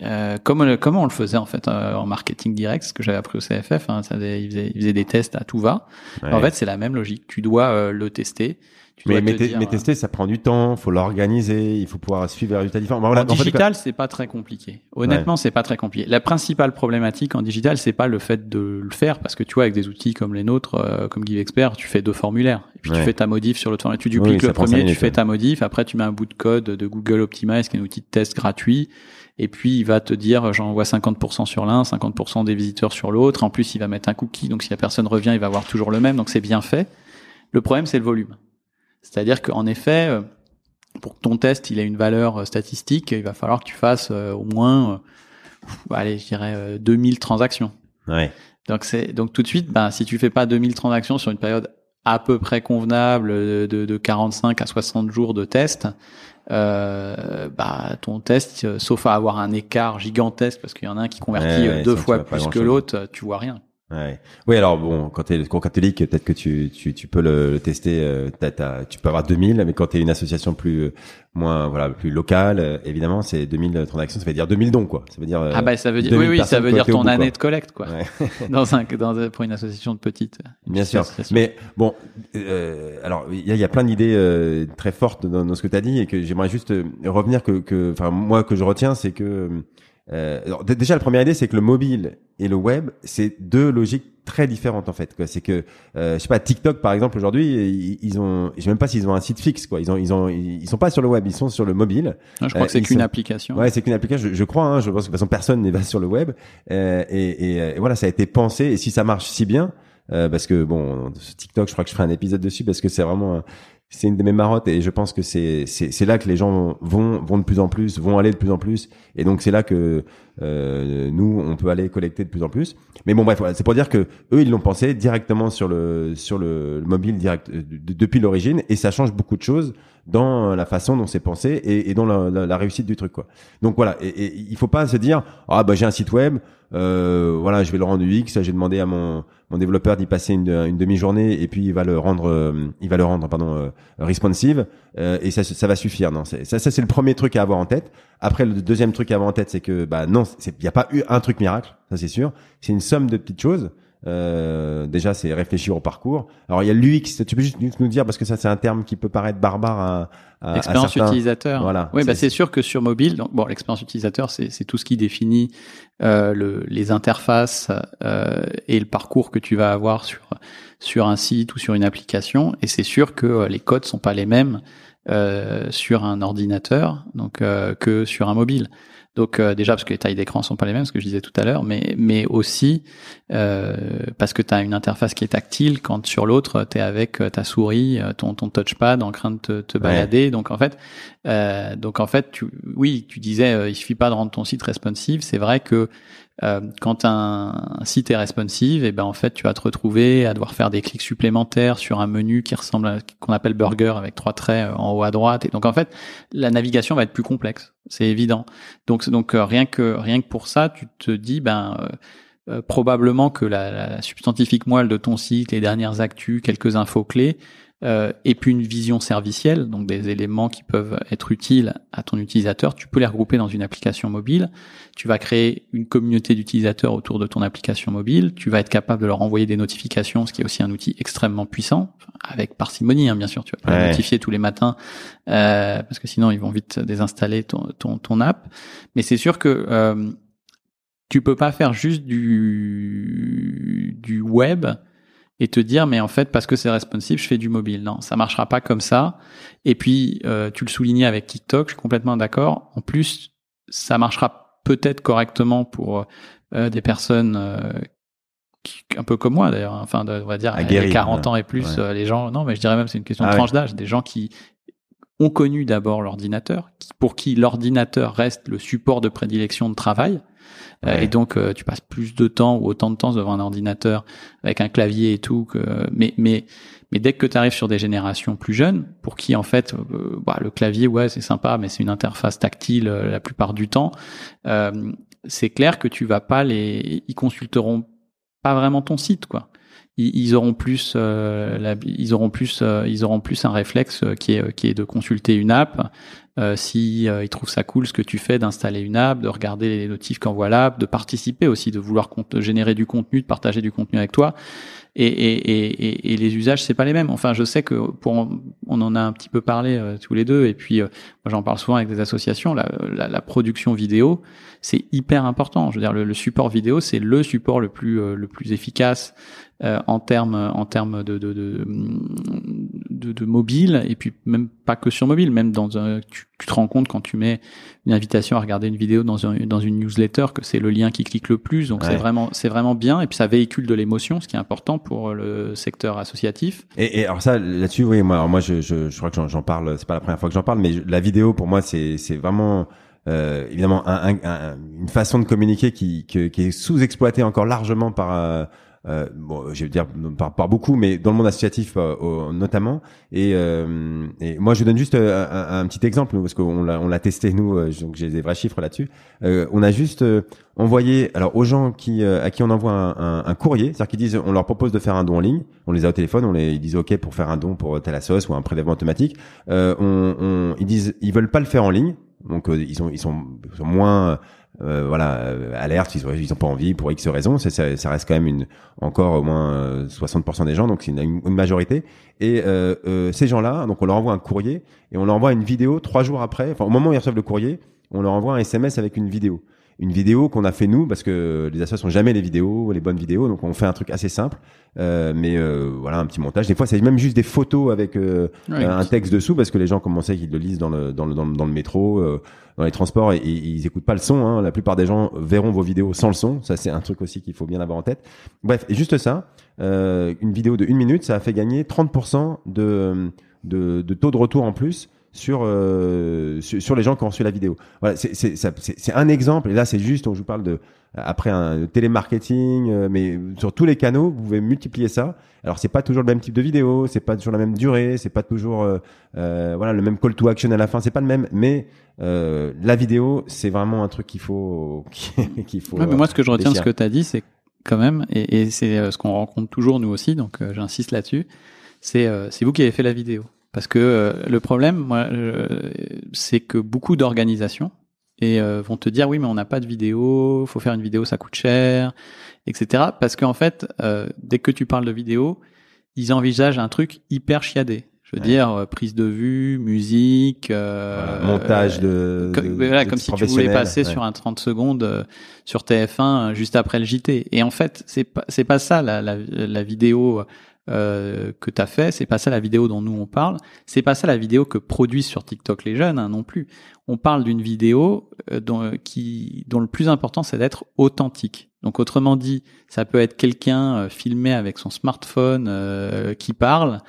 Euh, comme, comment on le faisait en fait en marketing direct, ce que j'avais appris au CFF, hein, ça, il, faisait, il, faisait, des tests à tout va. En fait, c'est la même logique. Tu dois le tester mais, mais, tester, ça prend du temps, faut l'organiser, il faut pouvoir suivre les résultats différents. en digital, c'est pas très compliqué. Honnêtement, c'est pas très compliqué. La principale problématique en digital, c'est pas le fait de le faire, parce que tu vois, avec des outils comme les nôtres, euh, comme GiveExpert, tu fais deux formulaires, et puis tu fais ta modif sur l'autre formulaire. Tu dupliques le premier, tu fais ta modif, après tu mets un bout de code de Google Optimize, qui est un outil de test gratuit, et puis il va te dire j'envoie 50% sur l'un, 50% des visiteurs sur l'autre. En plus, il va mettre un cookie, donc si la personne revient, il va avoir toujours le même, donc c'est bien fait. Le problème, c'est le volume. C'est-à-dire qu'en effet, euh, pour que ton test il ait une valeur euh, statistique, il va falloir que tu fasses euh, au moins, allez, je dirais 2000 transactions. Ouais. Donc c'est donc tout de suite, ben si tu fais pas 2000 transactions sur une période à peu près convenable de, de 45 à 60 jours de test, euh, bah ton test, sauf à avoir un écart gigantesque parce qu'il y en a un qui convertit deux fois plus que l'autre, tu vois rien. Ouais. Oui, alors bon, quand tu es cours catholique, peut-être que tu, tu, tu peux le, le tester, euh, tu peux avoir 2000, mais quand tu es une association plus euh, moins voilà, plus locale, euh, évidemment, c'est 2000 transactions, ça veut dire 2000 dons quoi. Ça veut dire Ah bah ça veut dire oui oui, ça veut dire ton année de collecte quoi. Ouais. dans un dans pour une association de petites. Bien sûr. Mais bon alors il y a, y a, plein d'idées très fortes dans, dans, ce que tu as dit et que j'aimerais juste revenir que que enfin moi que je retiens c'est que euh, alors, déjà, la première idée, c'est que le mobile et le web, c'est deux logiques très différentes en fait. C'est que, euh, je sais pas, TikTok par exemple aujourd'hui, ils, ont, je sais même pas s'ils ont un site fixe quoi. Ils ont, ils ont, ils sont pas sur le web, ils sont sur le mobile. je crois que c'est euh, qu'une application. Ouais, c'est qu'une application. Je, je, crois. Hein, je pense que de toute façon personne n'est pas sur le web. Euh, et, et, voilà, ça a été pensé. Et si ça marche si bien, euh, parce que bon, TikTok, je crois que je ferai un épisode dessus parce que c'est vraiment c'est une de mes marottes et je pense que c'est c'est là que les gens vont vont de plus en plus vont aller de plus en plus. Et donc c'est là que euh, nous on peut aller collecter de plus en plus. Mais bon bref c'est pour dire que eux ils l'ont pensé directement sur le sur le, mobile direct euh, depuis l'origine. Et ça change beaucoup de choses dans la façon dont c'est pensé et, et dans la, la, réussite du truc quoi donc voilà et, et il faut pas se dire ah bah j'ai un site web euh, voilà je vais le rendre UX j'ai demandé à mon mon développeur d'y passer une, une demi-journée et puis il va le rendre, euh, il va le rendre pardon euh, responsive euh, et ça, ça va suffire. Non, ça, ça c'est le premier truc à avoir en tête. Après, le deuxième truc à avoir en tête, c'est que bah non, il n'y a pas eu un truc miracle, ça c'est sûr. C'est une somme de petites choses. Euh, déjà, c'est réfléchir au parcours. Alors, il y a l'UX. Tu peux juste nous dire parce que ça, c'est un terme qui peut paraître barbare à, à Expérience certains... utilisateur. Voilà. Oui, bah c'est sûr que sur mobile, donc, bon, l'expérience utilisateur, c'est tout ce qui définit euh, le, les interfaces euh, et le parcours que tu vas avoir sur sur un site ou sur une application. Et c'est sûr que euh, les codes sont pas les mêmes euh, sur un ordinateur donc euh, que sur un mobile. Donc euh, déjà parce que les tailles d'écran sont pas les mêmes, ce que je disais tout à l'heure, mais mais aussi euh, parce que tu as une interface qui est tactile quand sur l'autre tu es avec ta souris, ton ton touchpad en train de te, te balader. Ouais. Donc en fait euh, donc en fait tu oui, tu disais il suffit pas de rendre ton site responsive, c'est vrai que euh, quand un, site est responsive, et eh ben en fait tu vas te retrouver à devoir faire des clics supplémentaires sur un menu qui ressemble à qu'on appelle burger avec trois traits en haut à droite. Et donc en fait la navigation va être plus complexe, c'est évident. Donc donc euh, rien que rien que pour ça, tu te dis ben euh, euh probablement que la, la, substantifique moelle de ton site, les dernières actus, quelques infos clés, euh, et puis une vision servicielle, donc des éléments qui peuvent être utiles à ton utilisateur, tu peux les regrouper dans une application mobile. Tu vas créer une communauté d'utilisateurs autour de ton application mobile. Tu vas être capable de leur envoyer des notifications, ce qui est aussi un outil extrêmement puissant, avec parcimonie, hein, bien sûr. Tu vas pas ouais. les notifier tous les matins, euh, parce que sinon ils vont vite désinstaller ton, ton, ton app. Mais c'est sûr que euh, tu peux pas faire juste du, du web et te dire mais en fait parce que c'est responsive je fais du mobile. Non ça marchera pas comme ça. Et puis euh, tu le soulignais avec TikTok je suis complètement d'accord. En plus ça marchera peut-être correctement pour euh, des personnes euh, qui, un peu comme moi d'ailleurs. Enfin de, on va dire Aguerri, 40 ans et plus ouais. les gens non mais je dirais même c'est une question ah de tranche ouais. d'âge. Des gens qui ont connu d'abord l'ordinateur pour qui l'ordinateur reste le support de prédilection de travail euh, Ouais. et donc euh, tu passes plus de temps ou autant de temps devant un ordinateur avec un clavier et tout que mais mais mais dès que tu arrives sur des générations plus jeunes pour qui en fait euh, bah, le clavier ouais c'est sympa mais c'est une interface tactile euh, la plupart du temps euh, c'est clair que tu vas pas les ils consulteront pas vraiment ton site quoi ils, auront plus euh, la, ils auront plus euh, ils auront plus un réflexe euh, qui est qui est de consulter une app euh, si euh, ils trouvent ça cool ce que tu fais d'installer une app, de regarder les notifs qu'envoie l'app, de participer aussi, de vouloir générer du contenu, de partager du contenu avec toi. Et, et, et, et les usages, c'est pas les mêmes. Enfin, je sais que pour on en a un petit peu parlé euh, tous les deux, et puis euh, moi j'en parle souvent avec des associations. La, la, la production vidéo, c'est hyper important. Je veux dire, le, le support vidéo, c'est le support le plus euh, le plus efficace en termes en termes de de, de de, de, mobile et puis même pas que sur mobile, même dans un, tu, tu, te rends compte quand tu mets une invitation à regarder une vidéo dans, un, dans une newsletter que c'est le lien qui clique le plus, donc ouais. c'est vraiment c'est vraiment bien et puis ça véhicule de l'émotion, ce qui est important pour le secteur associatif. Et, et alors ça là-dessus, oui, moi alors moi je, je, je crois que j'en parle, c'est pas la première fois que j'en parle, mais la vidéo pour moi c'est c'est vraiment euh, évidemment un, un, un, une façon de communiquer qui, qui, qui est sous-exploitée encore largement par euh, euh, bon, je veux dire par, par, beaucoup, mais dans le monde associatif euh, notamment. Et, euh, et, moi, je donne juste euh, un, petit exemple parce qu'on l'a, on l'a testé nous, euh, donc j'ai des vrais chiffres là-dessus. Euh, on a juste envoyé, alors aux gens qui à qui on envoie un, un courrier, c'est-à-dire qu'ils disent, on leur propose de faire un don en ligne, on les a au téléphone, on les ils disent ok pour faire un don pour telle ou un prélèvement automatique. on, on, ils disent, ils veulent pas le faire en ligne, donc ils sont ils sont, ils sont moins euh, voilà, euh, alerte, ils ont, ils ont pas envie pour X raisons. Ça, ça, ça, reste quand même une, encore au moins euh, 60% des gens, donc c'est une, une, majorité. Et euh, euh, ces gens-là, donc on leur envoie un courrier et on leur envoie une vidéo trois jours après. Enfin, au moment où ils reçoivent le courrier, on leur envoie un SMS avec une vidéo. Une vidéo qu'on a fait nous parce que les associations sont jamais les vidéos, les bonnes vidéos, donc on fait un truc assez simple, euh, mais voilà un petit montage. Des fois, c'est même juste des photos avec un texte dessous parce que les gens commençaient qu'ils le lisent dans le dans le dans le, dans le métro dans les transports et, ils écoutent pas le son. Hein. La plupart des gens verront vos vidéos sans le son. Ça, c'est un truc aussi qu'il faut bien avoir en tête. Bref, et juste ça, euh, une vidéo de une minute, ça a fait gagner 30% de, de, de taux de retour en plus sur, euh, sur, sur les gens qui ont reçu la vidéo. Voilà, c'est un exemple. Et là, c'est juste, je vous parle de après un télémarketing, euh, mais sur tous les canaux, vous pouvez multiplier ça. Alors c'est pas toujours le même type de vidéo, c'est pas toujours la même durée, c'est pas toujours euh, voilà le même call to action à la fin, c'est pas le même. Mais la vidéo, c'est vraiment un truc qu'il faut qu'il faut. Ouais, mais moi, ce que je retiens de ce que tu as dit, c'est quand même, et, et c'est ce qu'on rencontre toujours nous aussi, donc j'insiste là-dessus, c'est c'est vous qui avez fait la vidéo. Parce que le problème, moi, c'est que beaucoup d'organisations et vont te dire oui mais on n'a pas de vidéo, faut faire une vidéo, ça coûte cher, etc. Parce qu'en fait, dès que tu parles de vidéo, ils envisagent un truc hyper chiadé. Je veux dire, euh, prise de vue, musique, euh, montage de, comme, voilà, comme si tu voulais passer sur un 30 secondes euh, sur TF1 juste après le JT. Et en fait, c'est pas c'est pas ça la, la, la vidéo euh, que tu as fait, c'est pas ça la vidéo dont nous on parle, c'est pas ça la vidéo que produisent sur TikTok les jeunes hein, non plus. On parle d'une vidéo dont, qui, dont le plus important c'est d'être authentique. Donc autrement dit, ça peut être quelqu'un filmé avec son smartphone qui parle,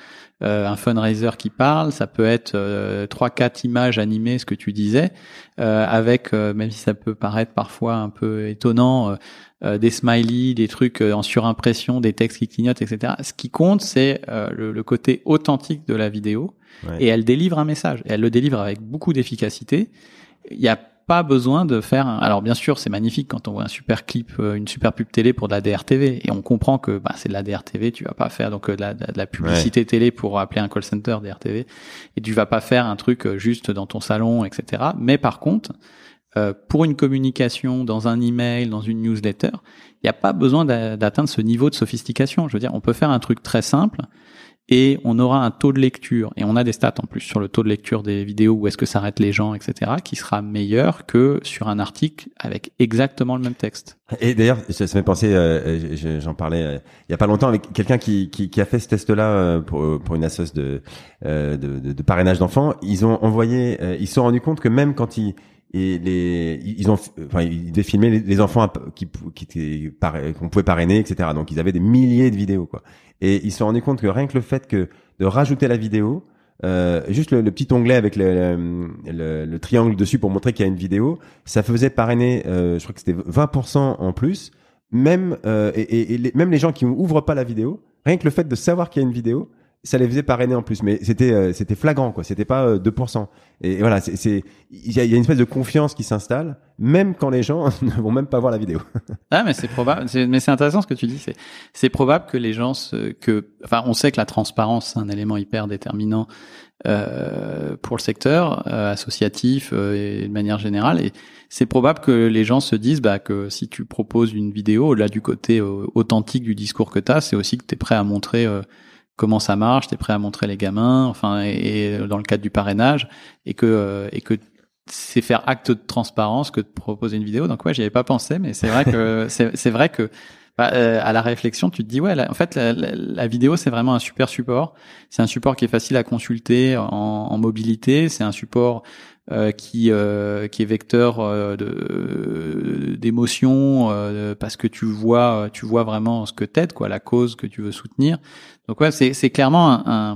euh, un fundraiser qui parle, ça peut être euh, trois quatre images animées, ce que tu disais, euh, avec même si ça peut paraître parfois un peu étonnant, des smileys, des trucs en surimpression, des textes qui clignotent, etc. Ce qui compte, c'est le, côté authentique de la vidéo, et elle délivre un message. Et elle le délivre avec beaucoup d'efficacité. Il y a pas besoin de faire. Alors bien sûr, c'est magnifique quand on voit un super clip, euh, une super pub télé pour de la DRTV, et on comprend que bah, c'est de la DRTV. Tu vas pas faire donc euh, de la, de la publicité télé pour appeler un call center DRTV, et tu vas pas faire un truc euh, juste dans ton salon, etc. Mais par contre, pour une communication, dans un email, dans une newsletter, il n'y a pas besoin d'atteindre ce niveau de sophistication. Je veux dire, on peut faire un truc très simple et on aura un taux de lecture, et on a des stats en plus sur le taux de lecture des vidéos, où est-ce que s'arrêtent les gens, etc., qui sera meilleur que sur un article avec exactement le même texte. Et d'ailleurs, ça, ça m'a pensé, euh, j'en parlais euh, il y a pas longtemps avec quelqu'un qui, a fait ce test-là euh, pour, une assoce de, de, parrainage d'enfants. Ils ont envoyé, ils se sont rendus compte que même quand ils et les ils ont enfin ils filmer les, enfants qui qui qu'on pouvait parrainer etc donc ils avaient des milliers de vidéos quoi. Et ils se sont rendus compte que rien que le fait que de rajouter la vidéo euh, juste le, petit onglet avec le, le, le, triangle dessus pour montrer qu'il y a une vidéo ça faisait parrainer euh, je crois que c'était 20% en plus. Même euh, et, et, même les gens qui ouvrent pas la vidéo rien que le fait de savoir qu'il y a une vidéo ça les faisait parrainer en plus, mais c'était euh, c'était flagrant quoi. C'était pas 2%. Euh, et, voilà, c'est il y a, y a, une espèce de confiance qui s'installe, même quand les gens ne vont même pas voir la vidéo. ah mais c'est probable. Mais c'est intéressant ce que tu dis. C'est c'est probable que les gens se, que enfin on sait que la transparence c'est un élément hyper déterminant euh, pour le secteur euh, associatif et de manière générale. Et c'est probable que les gens se disent bah, que si tu proposes une vidéo, au-delà du côté authentique du discours que tu as, c'est aussi que tu es prêt à montrer comment ça marche, t'es prêt à montrer les gamins, enfin, et, dans le cadre du parrainage, et que euh, et que c'est faire acte de transparence que de proposer une vidéo. Donc ouais, j'y avais pas pensé, mais c'est vrai que c'est vrai que bah, euh, à la réflexion, tu te dis ouais, en fait, la, la, vidéo c'est vraiment un super support. C'est un support qui est facile à consulter en, en mobilité. C'est un support euh, qui euh, qui est vecteur euh, de d'émotion parce que tu vois tu vois vraiment ce que t'aides quoi la cause que tu veux soutenir. Donc ouais c'est c'est clairement un, un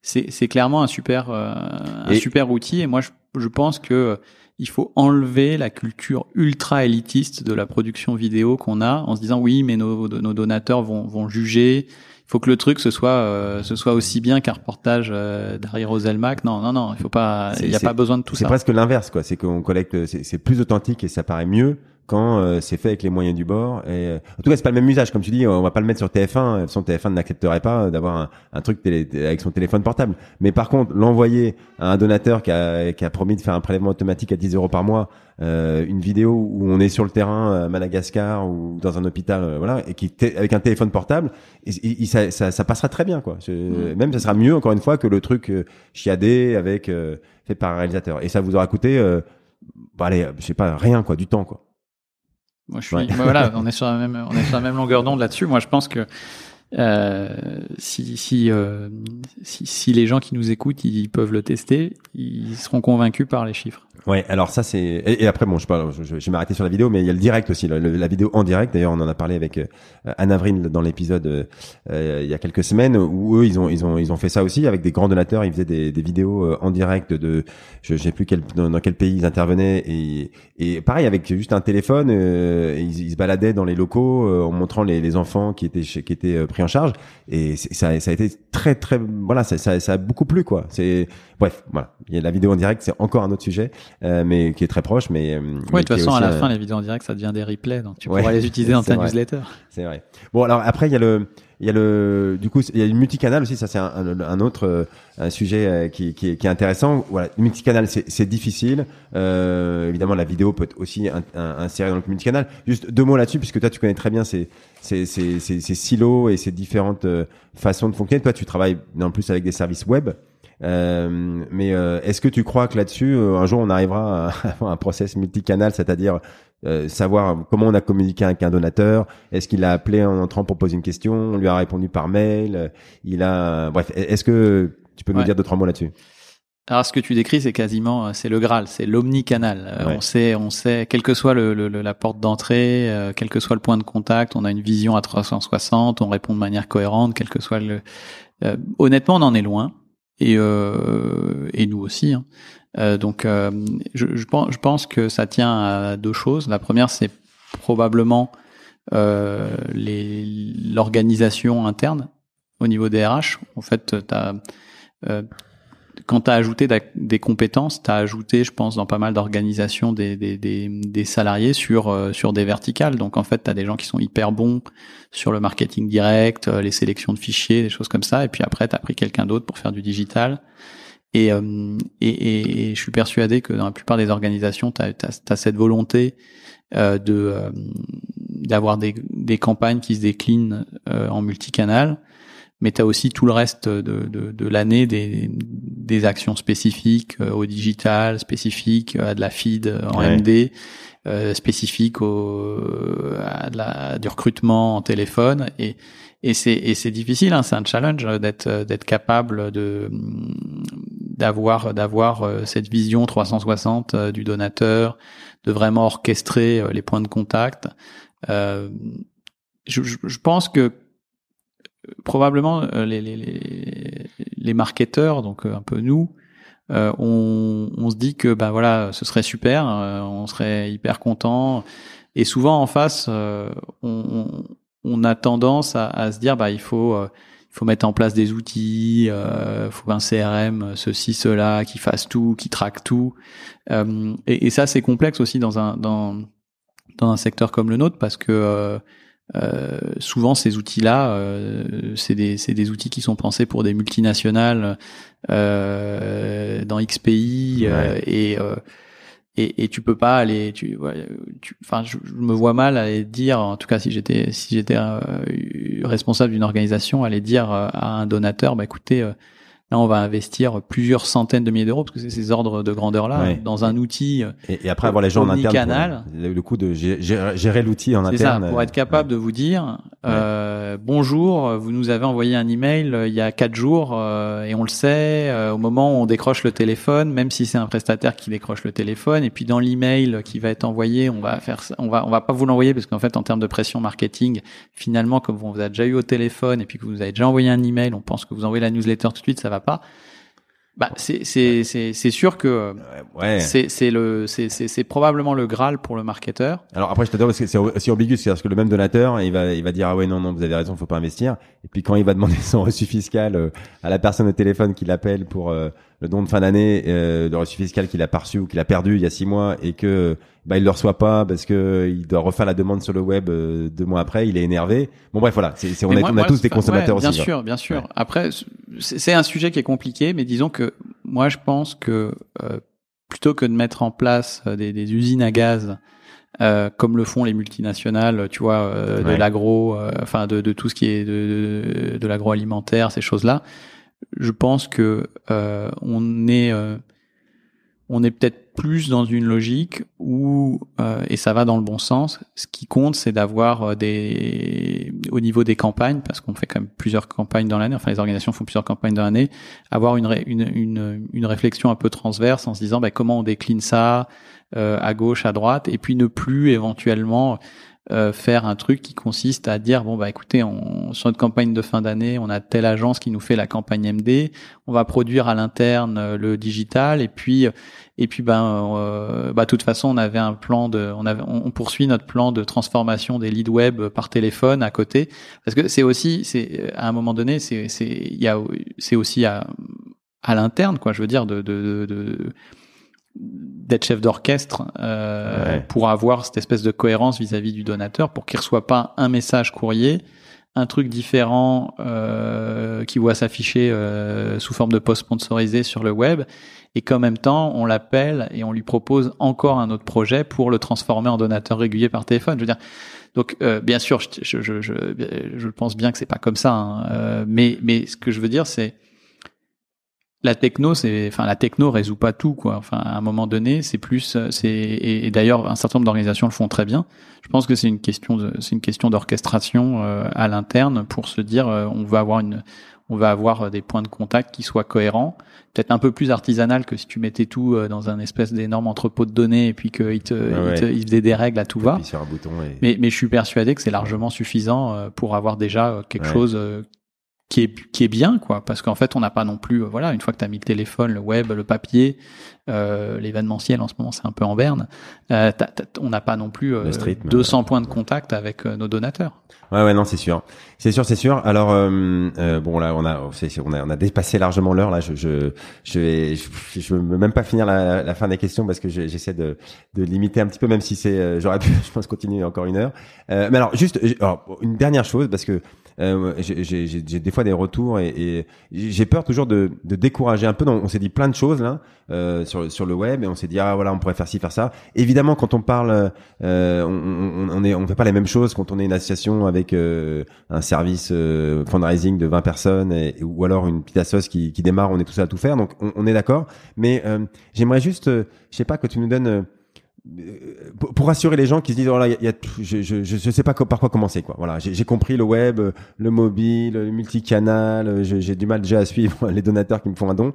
c'est c'est clairement un super un super outil. Et moi je je pense que il faut enlever la culture ultra élitiste de la production vidéo qu'on a en se disant oui mais nos nos donateurs vont vont juger faut que le truc ce soit euh, ce soit aussi bien qu'un reportage euh, d'Harry Roselmack. Non, non, non, il faut pas. Il n'y a pas besoin de tout ça. C'est presque l'inverse, quoi. C'est qu'on collecte, c'est plus authentique et ça paraît mieux quand euh, c'est fait avec les moyens du bord. Et euh, en tout cas, c'est pas le même usage, comme tu dis. On va pas le mettre sur TF1. Son TF1 n'accepterait pas d'avoir un, un, truc télé, avec son téléphone portable. Mais par contre, l'envoyer à un donateur qui a, qui a promis de faire un prélèvement automatique à 10 euros par mois, euh, une vidéo où on est sur le terrain à Madagascar ou dans un hôpital, voilà, et qui avec un téléphone portable, et, ça, ça, ça, passera très bien, quoi. Mm. Même ça sera mieux encore une fois que le truc chiadé avec fait par un réalisateur. Et ça vous aura coûté, bah, allez, je sais pas, rien, quoi, du temps, quoi. Moi, je suis. voilà, on est sur la même, on est sur la même longueur d'onde là-dessus. Moi, je pense que euh, euh, si, les gens qui nous écoutent, ils peuvent le tester, ils seront convaincus par les chiffres. Ouais, alors ça c'est et, après bon, je vais m'arrêter sur la vidéo, mais il y a le direct aussi, la vidéo en direct. D'ailleurs, on en a parlé avec euh, Anne Avril dans l'épisode euh, il y a quelques semaines où eux ils ont ils ont ils ont fait ça aussi avec des grands donateurs. Ils faisaient des, vidéos en direct de je, sais plus dans, quel pays ils intervenaient et et pareil avec juste un téléphone, ils, se baladaient dans les locaux en montrant les, les enfants qui étaient qui étaient pris en charge et ça ça a été très très voilà ça ça, ça a beaucoup plu quoi. C'est bref voilà, il y a la vidéo en direct, c'est encore un autre sujet. Euh, mais qui est très proche. Mais euh, oui, de toute façon, à la fin, les vidéos en direct, ça devient des replays, donc tu pourras les utiliser dans ta newsletter. C'est vrai. Bon, alors après, il y a le il y a le, du coup, il y a une multicanal aussi. Ça, c'est un, autre euh, un sujet euh, qui, qui, est, intéressant. Voilà, le multicanal, c'est difficile. Euh, évidemment, la vidéo peut être aussi insérée dans le multicanal. Juste deux mots là-dessus, puisque toi, tu connais très bien ces, ces, ces silos et ces différentes euh, façons de fonctionner. Toi, tu travailles en plus avec des services web. Euh, mais est-ce que tu crois que là-dessus, un jour, on arrivera à avoir un process multicanal, c'est-à-dire euh, savoir comment on a communiqué avec un donateur. Est-ce qu'il a appelé en entrant pour poser une question On lui a répondu par mail. Euh, il a, bref. Est-ce que tu peux nous dire deux trois mots là-dessus? Alors, ce que tu décris, c'est quasiment, euh, c'est le Graal, c'est l'omnicanal. On sait, on sait, quelle que soit le, la porte d'entrée, quel que soit le point de contact, on a une vision à 360, on répond de manière cohérente, quel que soit le. honnêtement, on en est loin, et et nous aussi. Hein. Euh, donc, euh, je, je, pense, je pense que ça tient à deux choses. La première, c'est probablement euh, l'organisation interne au niveau des RH. En fait, as, euh, quand tu as ajouté des compétences, tu as ajouté, je pense, dans pas mal d'organisations des, des, des, des, salariés sur, euh, sur des verticales. Donc, en fait, tu as des gens qui sont hyper bons sur le marketing direct, les sélections de fichiers, des choses comme ça. Et puis après, tu as pris quelqu'un d'autre pour faire du digital. Euh, et, et, et, je suis persuadé que dans la plupart des organisations, tu as, cette volonté euh, de euh, d'avoir des, des, campagnes qui se déclinent euh, en multicanal, mais tu as aussi tout le reste de, de, de l'année des, des actions spécifiques au digital, spécifiques à de la feed en MD, spécifiques au, à de la, du recrutement en téléphone. Et, et c'est et c'est difficile, hein, c'est un challenge d'être d'être capable de d'avoir d'avoir euh, cette vision 360 euh, du donateur, de vraiment orchestrer euh, les points de contact. Euh, je, je, pense que probablement les, les, les, marketeurs, donc un peu nous, euh, on, on, se dit que bah voilà, ce serait super, on serait hyper content. Et souvent en face, on, on, a tendance à, à, se dire bah il faut il faut mettre en place des outils, euh, faut un CRM, ceci, cela, qui fasse tout, qui traque tout. Euh, et, et, ça, c'est complexe aussi dans un dans dans un secteur comme le nôtre parce que euh, euh souvent ces outils-là, euh, c'est des c'est des outils qui sont pensés pour des multinationales euh, dans X pays et et, et tu peux pas aller tu enfin je, me vois mal aller dire en tout cas si j'étais si j'étais euh, responsable d'une organisation aller dire euh, à un donateur bah écoutez euh, Là, on va investir plusieurs centaines de milliers d'euros parce que c'est ces ordres de grandeur là dans un outil. Et, après avoir les gens en interne, le coup de gérer, l'outil en interne. Ça, pour être capable de vous dire euh, bonjour, vous nous avez envoyé un email euh, il y a quatre jours euh, et on le sait au moment où on décroche le téléphone, même si c'est un prestataire qui décroche le téléphone. Et puis dans l'email qui va être envoyé, on va faire, on va, on va pas vous l'envoyer parce qu'en fait en termes de pression marketing, finalement comme on vous a déjà eu au téléphone et puis que vous avez déjà envoyé un email, on pense que vous envoyez la newsletter tout de suite, ça va pas. Bah, c'est c'est c'est sûr que ouais. c'est c'est le c'est c'est c'est probablement le graal pour le marketeur. Alors après je t'adore parce que c'est aussi ambigu c'est parce que le même donateur il va il va dire ah ouais non non vous avez raison faut pas investir et puis quand il va demander son reçu fiscal euh, à la personne au téléphone qui l'appelle pour euh, le don de fin d'année euh, le reçu fiscal qu'il a perçu ou qu'il a perdu il y a six mois et que bah il le reçoit pas parce que il doit refaire la demande sur le web euh, deux mois après, il est énervé. Bon bref voilà, c'est, on, est, on a tous des consommateurs bien aussi. Bien sûr, bien sûr. Après c'est un sujet qui est compliqué, mais disons que moi je pense que euh, plutôt que de mettre en place euh, des, des usines à gaz euh, comme le font les multinationales, tu vois, de l'agro, enfin de, de, tout ce qui est de, de, de l'agroalimentaire, ces choses-là. Je pense que on est on est peut-être plus dans une logique où, euh, et ça va dans le bon sens, ce qui compte, c'est d'avoir euh, des, au niveau des campagnes, parce qu'on fait quand même plusieurs campagnes dans l'année, enfin les organisations font plusieurs campagnes dans l'année, avoir une, une, une, une, réflexion un peu transverse en se disant bah, comment on décline ça euh, à gauche, à droite, et puis ne plus éventuellement euh, faire un truc qui consiste à dire bon bah écoutez on, sur notre campagne de fin d'année on a telle agence qui nous fait la campagne MD on va produire à l'interne euh, le digital et puis et puis ben euh, bah de toute façon on avait un plan de on avait on poursuit notre plan de transformation des leads web par téléphone à côté. Parce que c'est aussi c'est à un moment donné c'est c'est il y a c'est aussi à à l'interne quoi je veux dire de, de, de d'être chef d'orchestre euh, pour avoir cette espèce de cohérence vis-à-vis du donateur, pour qu'il reçoit pas un message courrier un truc différent qui voit s'afficher sous forme de post sponsorisé sur le web et qu'en même temps on l'appelle et on lui propose encore un autre projet pour le transformer en donateur régulier par téléphone. Je veux dire, donc bien sûr, je, je, je, je, pense bien que c'est pas comme ça, hein, mais mais ce que je veux dire c'est la techno, c'est, enfin, la techno résout pas tout, quoi. Enfin, à un moment donné, c'est plus, c'est, et, d'ailleurs, un certain nombre d'organisations le font très bien. Je pense que c'est une question, de, c'est une question d'orchestration euh, à l'interne pour se dire, euh, on va avoir une, on va avoir des points de contact qui soient cohérents, peut-être un peu plus artisanal que si tu mettais tout euh, dans un espèce d'énorme entrepôt de données et puis qu'il te, il te, il faisait des règles à tout va. Mais, mais je suis persuadé que c'est largement suffisant pour avoir déjà quelque chose qui est qui est bien quoi. Parce qu'en fait on n'a pas non plus euh, voilà une fois que tu as mis le téléphone le web le papier euh, l'événementiel en ce moment c'est un peu en berne euh, on n'a pas non plus 200 points de contact avec nos donateurs. Ouais ouais non c'est sûr. C'est sûr c'est sûr. Alors bon là on a on a on a dépassé largement l'heure là. Je je je vais je, veux même pas finir la, la fin des questions parce que j'essaie de de limiter un petit peu même si c'est j'aurais pu je pense continuer encore une heure. Mais alors juste alors, une dernière chose parce que euh, j'ai des fois des retours et, et j'ai peur toujours de, de, décourager un peu. Donc, on s'est dit plein de choses là euh, sur sur le web et on s'est dit ah voilà on pourrait faire ci faire ça. Évidemment quand on parle, euh, on, on, est on fait pas les mêmes choses quand on est une association avec euh, un service euh, fundraising de 20 personnes et, ou alors une petite assoce qui, qui démarre. On est tous à tout faire donc on, on est d'accord. Mais j'aimerais juste, je sais pas que tu nous donnes euh, pour rassurer les gens qui se disent oh y a, je, je, je sais pas par quoi commencer quoi. Voilà, j'ai compris le web, le mobile, le multicanal. J'ai du mal déjà à suivre les donateurs qui me font un don.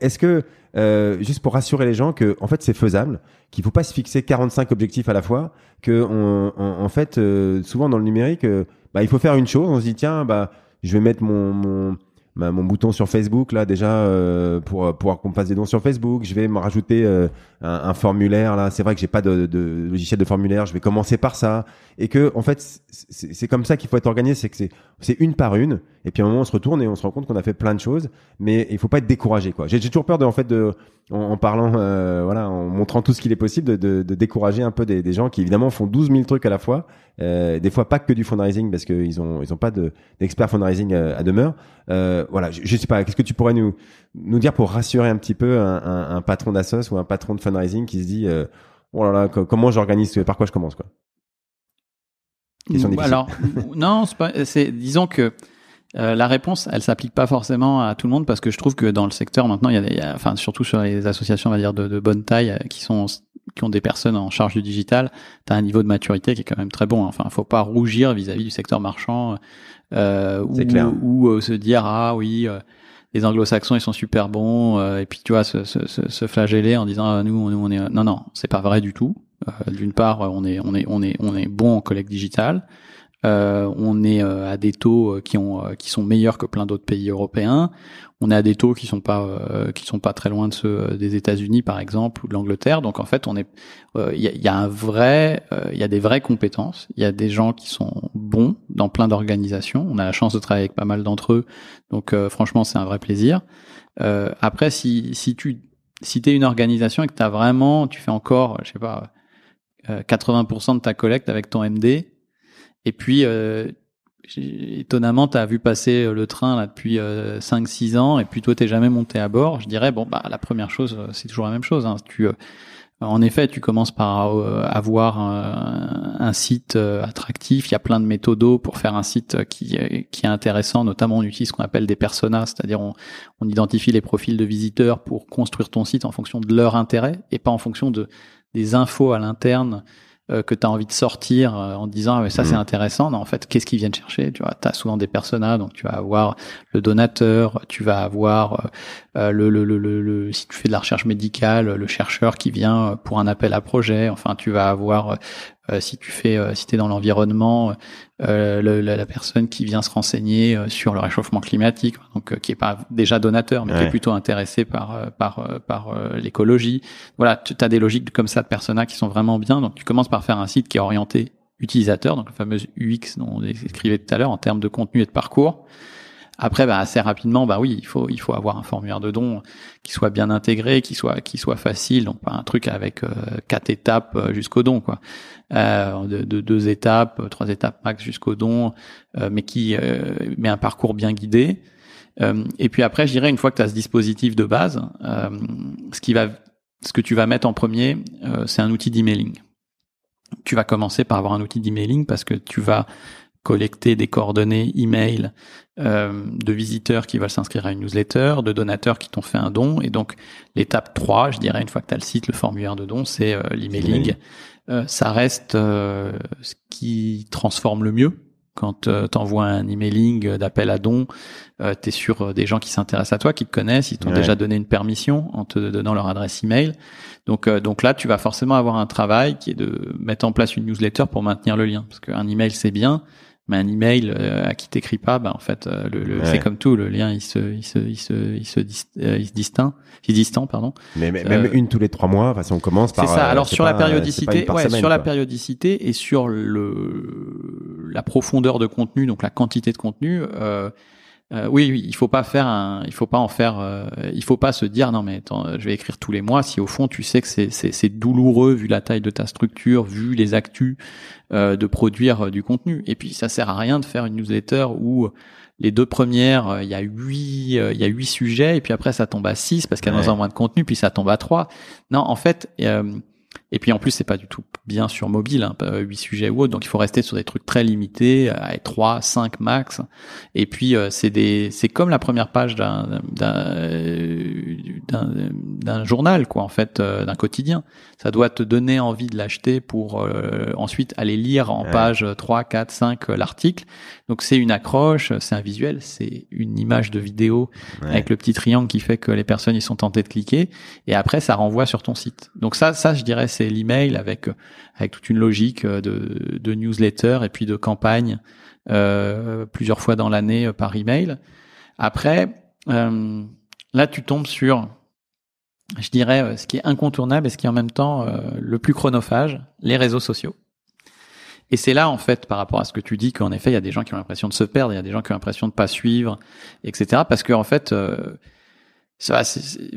Est-ce que euh, juste pour rassurer les gens que en fait c'est faisable, qu'il faut pas se fixer 45 objectifs à la fois, que en fait euh, souvent dans le numérique, euh, bah il faut faire une chose. On se dit tiens bah je vais mettre mon, mon mon bouton sur Facebook là déjà euh, pour pouvoir qu'on fasse des dons sur Facebook. Je vais me rajouter euh, un, un, formulaire là. C'est vrai que j'ai pas de, de, logiciel de formulaire. Je vais commencer par ça et que en fait c'est comme ça qu'il faut être organisé. C'est que c'est c'est une par une et puis à un moment on se retourne et on se rend compte qu'on a fait plein de choses. Mais il faut pas être découragé quoi. J'ai toujours peur de en fait de en, parlant euh, voilà en montrant tout ce qu'il est possible de, de, de, décourager un peu des, des, gens qui évidemment font 12 000 trucs à la fois. Des fois pas que du fundraising parce qu'ils ont ils ont pas d'experts fundraising à demeure. Euh, voilà, je, je, sais pas, qu'est-ce que tu pourrais nous nous dire pour rassurer un petit peu un, un, un patron d'assos ou un patron de fundraising qui se dit euh, oh là là, comment j'organise, par quoi je commence quoi? Question Alors non, c'est disons que euh, la réponse, elle s'applique pas forcément à tout le monde parce que je trouve que dans le secteur maintenant, il y a, des, enfin surtout sur les associations, on va dire de, de bonne taille, euh, qui sont qui ont des personnes en charge du digital, tu as un niveau de maturité qui est quand même très bon. Enfin, faut pas rougir vis-à-vis du secteur marchand euh, ou, ou euh, se dire ah oui euh, les anglo-saxons ils sont super bons euh, et puis tu vois se, se, se flageller en disant ah, nous, on, on est non non c'est pas vrai du tout. D'une part on est on est on est on est bon en collecte digitale on est à des taux qui ont qui sont meilleurs que plein d'autres pays européens on est à des taux qui sont pas euh, qui sont pas très loin de ceux euh, des États-Unis par exemple ou de l'Angleterre. Donc en fait, on est euh, il y, a, y, a, un vrai il y a des vraies compétences, il y a des gens qui sont bons dans plein d'organisations. On a la chance de travailler avec pas mal d'entre eux. Donc franchement, c'est un vrai plaisir. après si si tu si t'es une organisation et que tu as vraiment tu fais encore je sais pas 80% de ta collecte avec ton MD et puis étonnamment, tu as vu passer euh, le train là depuis 5-6 euh, ans et puis toi, t'es jamais monté à bord. Je dirais, bon, bah la première chose, euh, c'est toujours la même chose. Hein. Tu, en effet, tu commences par avoir un, site attractif. Il y a plein de méthodos pour faire un site qui, est intéressant. Notamment, on utilise ce qu'on appelle des personas, c'est-à-dire on, on identifie les profils de visiteurs pour construire ton site en fonction de leur intérêt et pas en fonction de des infos à l'interne euh, que tu as envie de sortir euh, en disant ah, ça c'est mm. intéressant. Non, en fait qu'est-ce qu'ils viennent chercher tu vois? Tu as souvent des personas donc tu vas avoir le donateur tu vas avoir euh, le, le, le, le, si tu fais de la recherche médicale le chercheur qui vient pour un appel à projet. Enfin tu vas avoir euh, si tu fais, euh, si es dans l'environnement, euh, la, personne qui vient se renseigner sur le réchauffement climatique, donc qui est pas déjà donateur, mais qui est plutôt intéressé par par par l'écologie. Voilà, tu as des logiques comme ça de personas qui sont vraiment bien. Donc tu commences par faire un site qui est orienté utilisateur, donc la fameuse UX dont on écrivait tout à l'heure en termes de contenu et de parcours. Après, bah, assez rapidement, bah oui, il faut il faut avoir un formulaire de don qui soit bien intégré, qui soit qui soit facile, donc pas un truc avec euh, quatre étapes euh, jusqu'au don, quoi. Euh, de, de, deux étapes, trois étapes max jusqu'au don, mais qui met un parcours bien guidé. et puis après, je dirais une fois que tu as ce dispositif de base, ce qui va ce que tu vas mettre en premier, c'est un outil d'emailing. Tu vas commencer par avoir un outil d'emailing parce que tu vas collecter des coordonnées email euh, de visiteurs qui veulent s'inscrire à une newsletter, de donateurs qui t'ont fait un don. Et donc l'étape 3, je dirais, une fois que tu as le site, le formulaire de don, c'est euh, l'emailing. Euh, ça reste ce qui transforme le mieux. Quand tu envoies un emailing d'appel à don, tu es sur des gens qui s'intéressent à toi, qui te connaissent, ils t'ont déjà donné une permission en te donnant leur adresse email. Donc, donc là, tu vas forcément avoir un travail qui est de mettre en place une newsletter pour maintenir le lien. Parce qu'un email, c'est bien, mais un email euh, à qui t'écris pas, bah en fait, euh, le, c'est comme tout, le lien il se, il se, il se, il se, euh, il se distinct, il distant, pardon. Mais, même une tous les trois mois, enfin, si on commence par. C'est ça. Alors sur la périodicité, ouais, sur la périodicité et sur le la profondeur de contenu, donc la quantité de contenu. Euh, euh, oui, oui, il faut pas faire un, il faut pas en faire, euh, il faut pas se dire non mais attends, je vais écrire tous les mois si au fond tu sais que c'est c'est douloureux vu la taille de ta structure, vu les actus euh, de produire du contenu. Et puis ça sert à rien de faire une newsletter où les deux premières, il y a huit, il y a huit sujets et puis après ça tombe à six parce qu'il y a moins de contenu puis ça tombe à trois. Non, en fait. Et puis en plus, c'est pas du tout bien sur mobile, hein, 8 sujets ou autre, donc il faut rester sur des trucs très limités, à 3, 5 max. Et puis euh, c'est des, c'est comme la première page d'un d'un journal, quoi, en fait, euh, d'un quotidien. Ça doit te donner envie de l'acheter pour euh, ensuite aller lire en page 3, 4, 5 l'article. Donc c'est une accroche, c'est un visuel, c'est une image de vidéo avec le petit triangle qui fait que les personnes ils sont tentées de cliquer. Et après, ça renvoie sur ton site. Donc ça, ça, je dirais, c'est l'email avec avec toute une logique de, de newsletter et puis de campagne euh, plusieurs fois dans l'année euh, par email. Après, euh, là, tu tombes sur, je dirais, euh, ce qui est incontournable et ce qui est en même temps le plus chronophage, les réseaux sociaux. Et c'est là, en fait, par rapport à ce que tu dis, qu'en effet, il y a des gens qui ont l'impression de se perdre, il y a des gens qui ont l'impression de pas suivre, etc. Parce que, en fait, ça,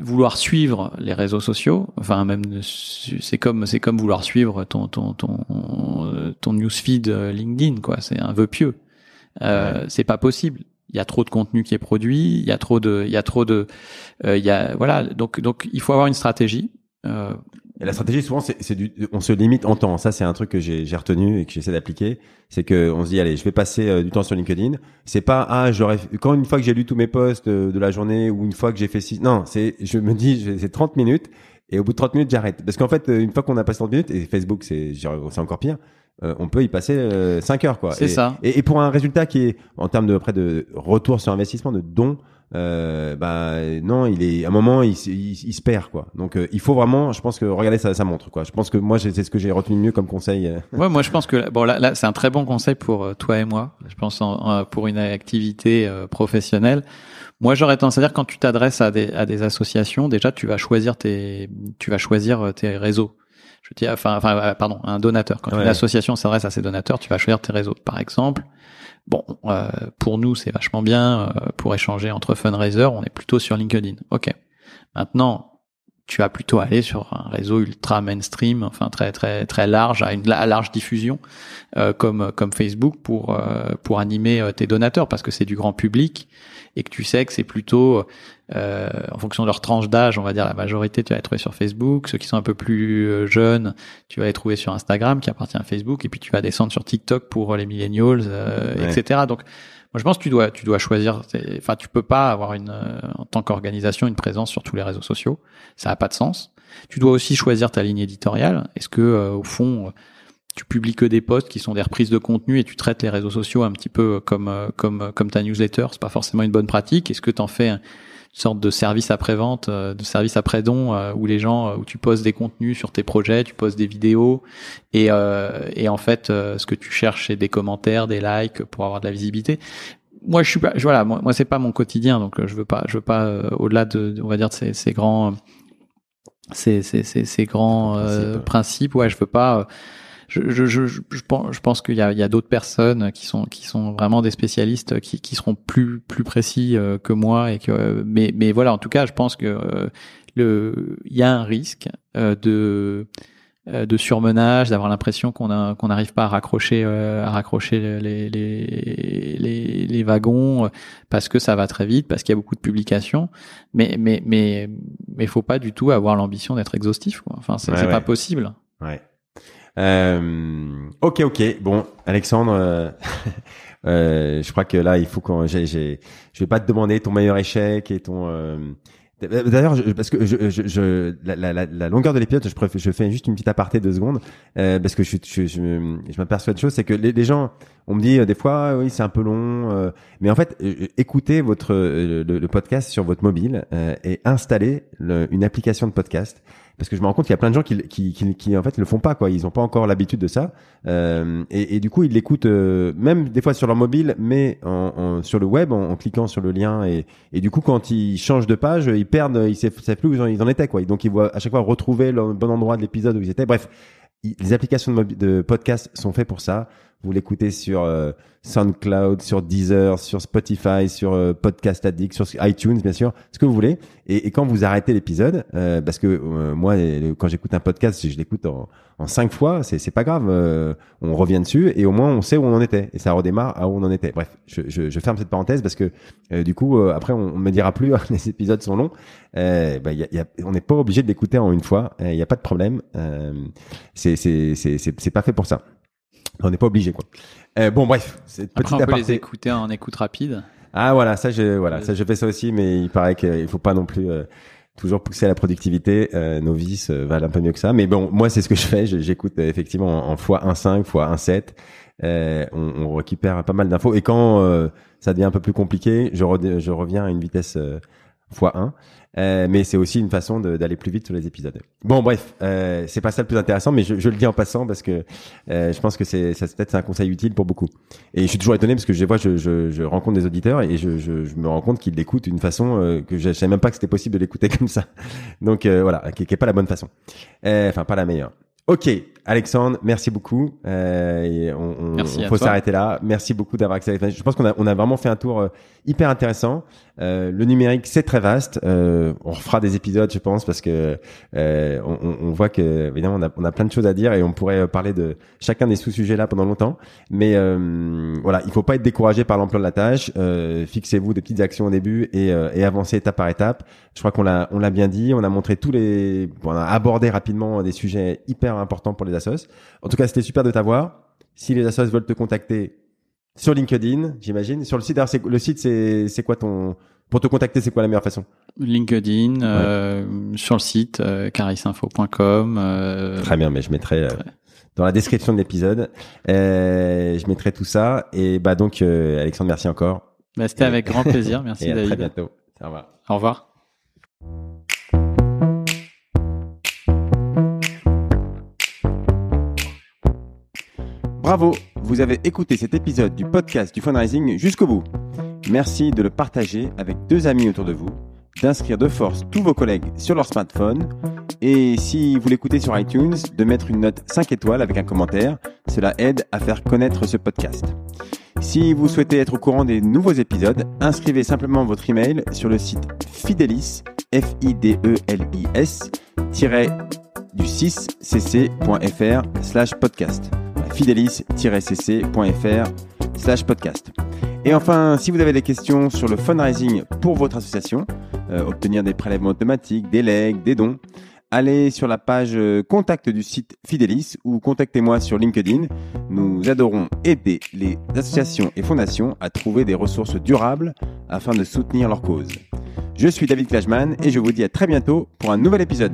vouloir suivre les réseaux sociaux, enfin même c'est comme c'est comme vouloir suivre ton ton ton ton newsfeed euh, LinkedIn quoi. C'est un vœu pieux. Euh, C'est pas possible. Il y a trop de contenu qui est produit. Il y a trop de il y a trop de euh, il y a voilà donc donc il faut avoir une stratégie. Euh, et la stratégie, souvent, c'est du, on se limite en temps. Ça, c'est un truc que j'ai retenu et que j'essaie d'appliquer. C'est que on se dit, allez, je vais passer euh, du temps sur LinkedIn. C'est pas, ah, j'aurais, quand une fois que j'ai lu tous mes posts euh, de, la journée ou une fois que j'ai fait six, non, c'est, je me dis, c'est 30 minutes et au bout de 30 minutes, j'arrête. Parce qu'en fait, euh, une fois qu'on a passé 30 minutes, et Facebook, c'est, c'est encore pire, on peut y passer 5 heures, quoi. C'est ça. Et, et, pour un résultat qui est, en termes de, près de retour sur investissement, de dons, euh, bah non, il est à un moment il, il, se perd quoi. Donc euh, il faut vraiment, je pense que regarder ça, ça montre quoi. Je pense que moi c'est ce que j'ai retenu mieux comme conseil. Euh. Ouais, moi je pense que bon là, là c'est un très bon conseil pour euh, toi et moi. Je pense en, pour une activité professionnelle. Moi j'aurais tendance à dire quand tu t'adresses à des à des associations, déjà tu vas choisir tes tu vas choisir tes réseaux. Je dis enfin enfin pardon un donateur. Quand une association s'adresse à ses donateurs, tu vas choisir tes réseaux. Par exemple Bon, euh, pour nous, c'est vachement bien. Euh, pour échanger entre fundraisers, on est plutôt sur LinkedIn. Ok. Maintenant, tu vas plutôt aller sur un réseau ultra mainstream, enfin très très très large, à une large diffusion, euh, comme comme Facebook pour euh, pour animer tes donateurs, parce que c'est du grand public et que tu sais que c'est plutôt euh, en fonction de leur tranche d'âge, on va dire la majorité, tu vas les trouver sur Facebook. Ceux qui sont un peu plus jeunes, tu vas les trouver sur Instagram, qui appartient à Facebook, et puis tu vas descendre sur TikTok pour les millennials, etc. Donc moi, je pense que tu dois, tu dois choisir. Enfin, tu peux pas avoir une, euh, en tant qu'organisation, une présence sur tous les réseaux sociaux. Ça a pas de sens. Tu dois aussi choisir ta ligne éditoriale. Est-ce que, euh, au fond, tu publies que des posts qui sont des reprises de contenu et tu traites les réseaux sociaux un petit peu comme, euh, comme, comme ta newsletter C'est pas forcément une bonne pratique. Est-ce que tu en fais sorte de service après-vente, euh, de service après-don, euh, où les gens, euh, où tu poses des contenus sur tes projets, tu poses des vidéos, et, et en fait, ce que tu cherches, c'est des commentaires, des likes pour avoir de la visibilité? Moi, je suis pas, voilà, moi, moi c'est pas mon quotidien, donc je veux pas, je veux pas, au-delà de, on va dire, de ces, ces grands, ces, ces, ces, ces grands principes, ouais, je veux pas je, je, je, je pense, qu'il y a, il y a d'autres personnes qui sont qui sont vraiment des spécialistes qui, qui seront plus plus précis que moi et que mais mais voilà en tout cas je pense que le il y a un risque de euh, de surmenage, d'avoir l'impression qu'on qu'on n'arrive pas à raccrocher euh, à raccrocher les, les, les, les, wagons euh, parce que ça va très vite, parce qu'il y a beaucoup de publications. Mais mais mais mais faut pas du tout avoir l'ambition d'être exhaustif. Quoi. Enfin, c'est pas possible. Ouais. Euh, ok, ok. Bon, Alexandre, euh, je crois que là, il faut qu'on. J'ai, j'ai, je vais pas te demander ton meilleur échec et ton D'ailleurs, parce que je, je, je la, la, la, longueur de l'épisode, je, je fais juste une petite aparté de secondes, euh, parce que je, je, je, m'aperçois de choses, c'est que les, gens, on me dit euh, des fois, oui, c'est un peu long, euh, mais en fait, écoutez votre le, podcast sur votre mobile et installez une application de podcast parce que je me rends compte qu'il y a plein de gens qui, qui, qui, qui en fait le font pas quoi. Ils n'ont pas encore l'habitude de ça. Euh, et, et, du coup ils l'écoutent euh, même des fois sur leur mobile mais en, en, sur le web en, cliquant sur le lien. Et, et du coup quand ils changent de page ils perdent ils savent, plus où ils en étaient quoi. Donc ils voient à chaque fois retrouver le bon endroit de l'épisode où ils étaient. Bref les applications de podcast sont faites pour ça vous l'écoutez sur euh, SoundCloud, sur Deezer, sur Spotify, sur euh, Podcast Addict, sur iTunes, bien sûr, ce que vous voulez. Et, quand vous arrêtez l'épisode, euh, parce que moi, quand j'écoute un podcast, je l'écoute en, cinq fois, c'est, pas grave. on revient dessus et au moins on sait où on en était et ça redémarre à où on en était. Bref, je, je, je ferme cette parenthèse parce que du coup, après, on, on, me dira plus les épisodes sont longs. Bah, y a, y a, on n'est pas obligé de l'écouter en une fois. Il n'y a pas de problème. c'est, c'est, c'est pas fait pour ça. On n'est pas obligé, quoi. Euh, bon, bref, c'est petite Après, on peut les écouter en écoute rapide. Ah voilà, ça je voilà, ça je fais ça aussi, mais il paraît qu'il faut pas non plus euh, toujours pousser à la productivité. Euh, nos vices euh, valent un peu mieux que ça, mais bon, moi c'est ce que je fais. J'écoute euh, effectivement en, en fois 1.5, fois 1.7. Euh, on, on, récupère pas mal d'infos et quand ça devient un peu plus compliqué, je, je reviens à une vitesse fois 1. Euh, mais c'est aussi une façon d'aller plus vite sur les épisodes. Bon, bref, euh, c'est pas ça le plus intéressant, mais je, je le dis en passant parce que euh, je pense que c'est ça peut-être un conseil utile pour beaucoup. Et je suis toujours étonné parce que je vois, je, je, je rencontre des auditeurs et je, je, me rends compte qu'ils l'écoutent d'une façon euh, que je, savais même pas que c'était possible de l'écouter comme ça. Donc euh, voilà, qui, qui est pas la bonne façon. Euh, enfin, pas la meilleure. Ok, Alexandre, merci beaucoup. Euh, on, on faut s'arrêter là. Merci beaucoup d'avoir accès. Je pense qu'on a, on a vraiment fait un tour euh, hyper intéressant. Euh, le numérique, c'est très vaste. Euh, on refera des épisodes, je pense, parce que euh, on, on, voit que évidemment on a, on a plein de choses à dire et on pourrait parler de chacun des sous-sujets là pendant longtemps. Mais voilà, il faut pas être découragé par l'emploi de la tâche. Fixez-vous des petites actions au début et, et avancez étape par étape. Je crois qu'on l'a, on l'a bien dit. On a montré tous les, on a abordé rapidement des sujets hyper importants pour les assos. En tout cas, c'était super de t'avoir. Si les assos veulent te contacter sur LinkedIn, j'imagine. Sur le site, le site, c'est, quoi ton, pour te contacter, c'est quoi la meilleure façon? LinkedIn, euh, sur le site euh, carisinfo.com. Euh, Très bien, mais je mettrai euh, dans la description de l'épisode, je mettrai tout ça. Et bah donc, Alexandre, merci encore. Bah, c'était avec grand plaisir. Merci et David. À très bientôt. Au revoir. Au revoir. Bravo, vous avez écouté cet épisode du podcast du fundraising jusqu'au bout. Merci de le partager avec deux amis autour de vous, d'inscrire de force tous vos collègues sur leur smartphone et si vous l'écoutez sur iTunes, de mettre une note 5 étoiles avec un commentaire. Cela aide à faire connaître ce podcast. Si vous souhaitez être au courant des nouveaux épisodes, inscrivez simplement votre email sur le site Fidelis, f i d e l i s du 6cc.fr slash podcast fidelis-cc.fr slash podcast. Et enfin, si vous avez des questions sur le fundraising pour votre association, euh, obtenir des prélèvements automatiques, des legs, des dons, allez sur la page euh, contact du site Fidelis ou contactez-moi sur LinkedIn. Nous adorons aider les associations et fondations à trouver des ressources durables afin de soutenir leur cause. Je suis David Klajman et je vous dis à très bientôt pour un nouvel épisode.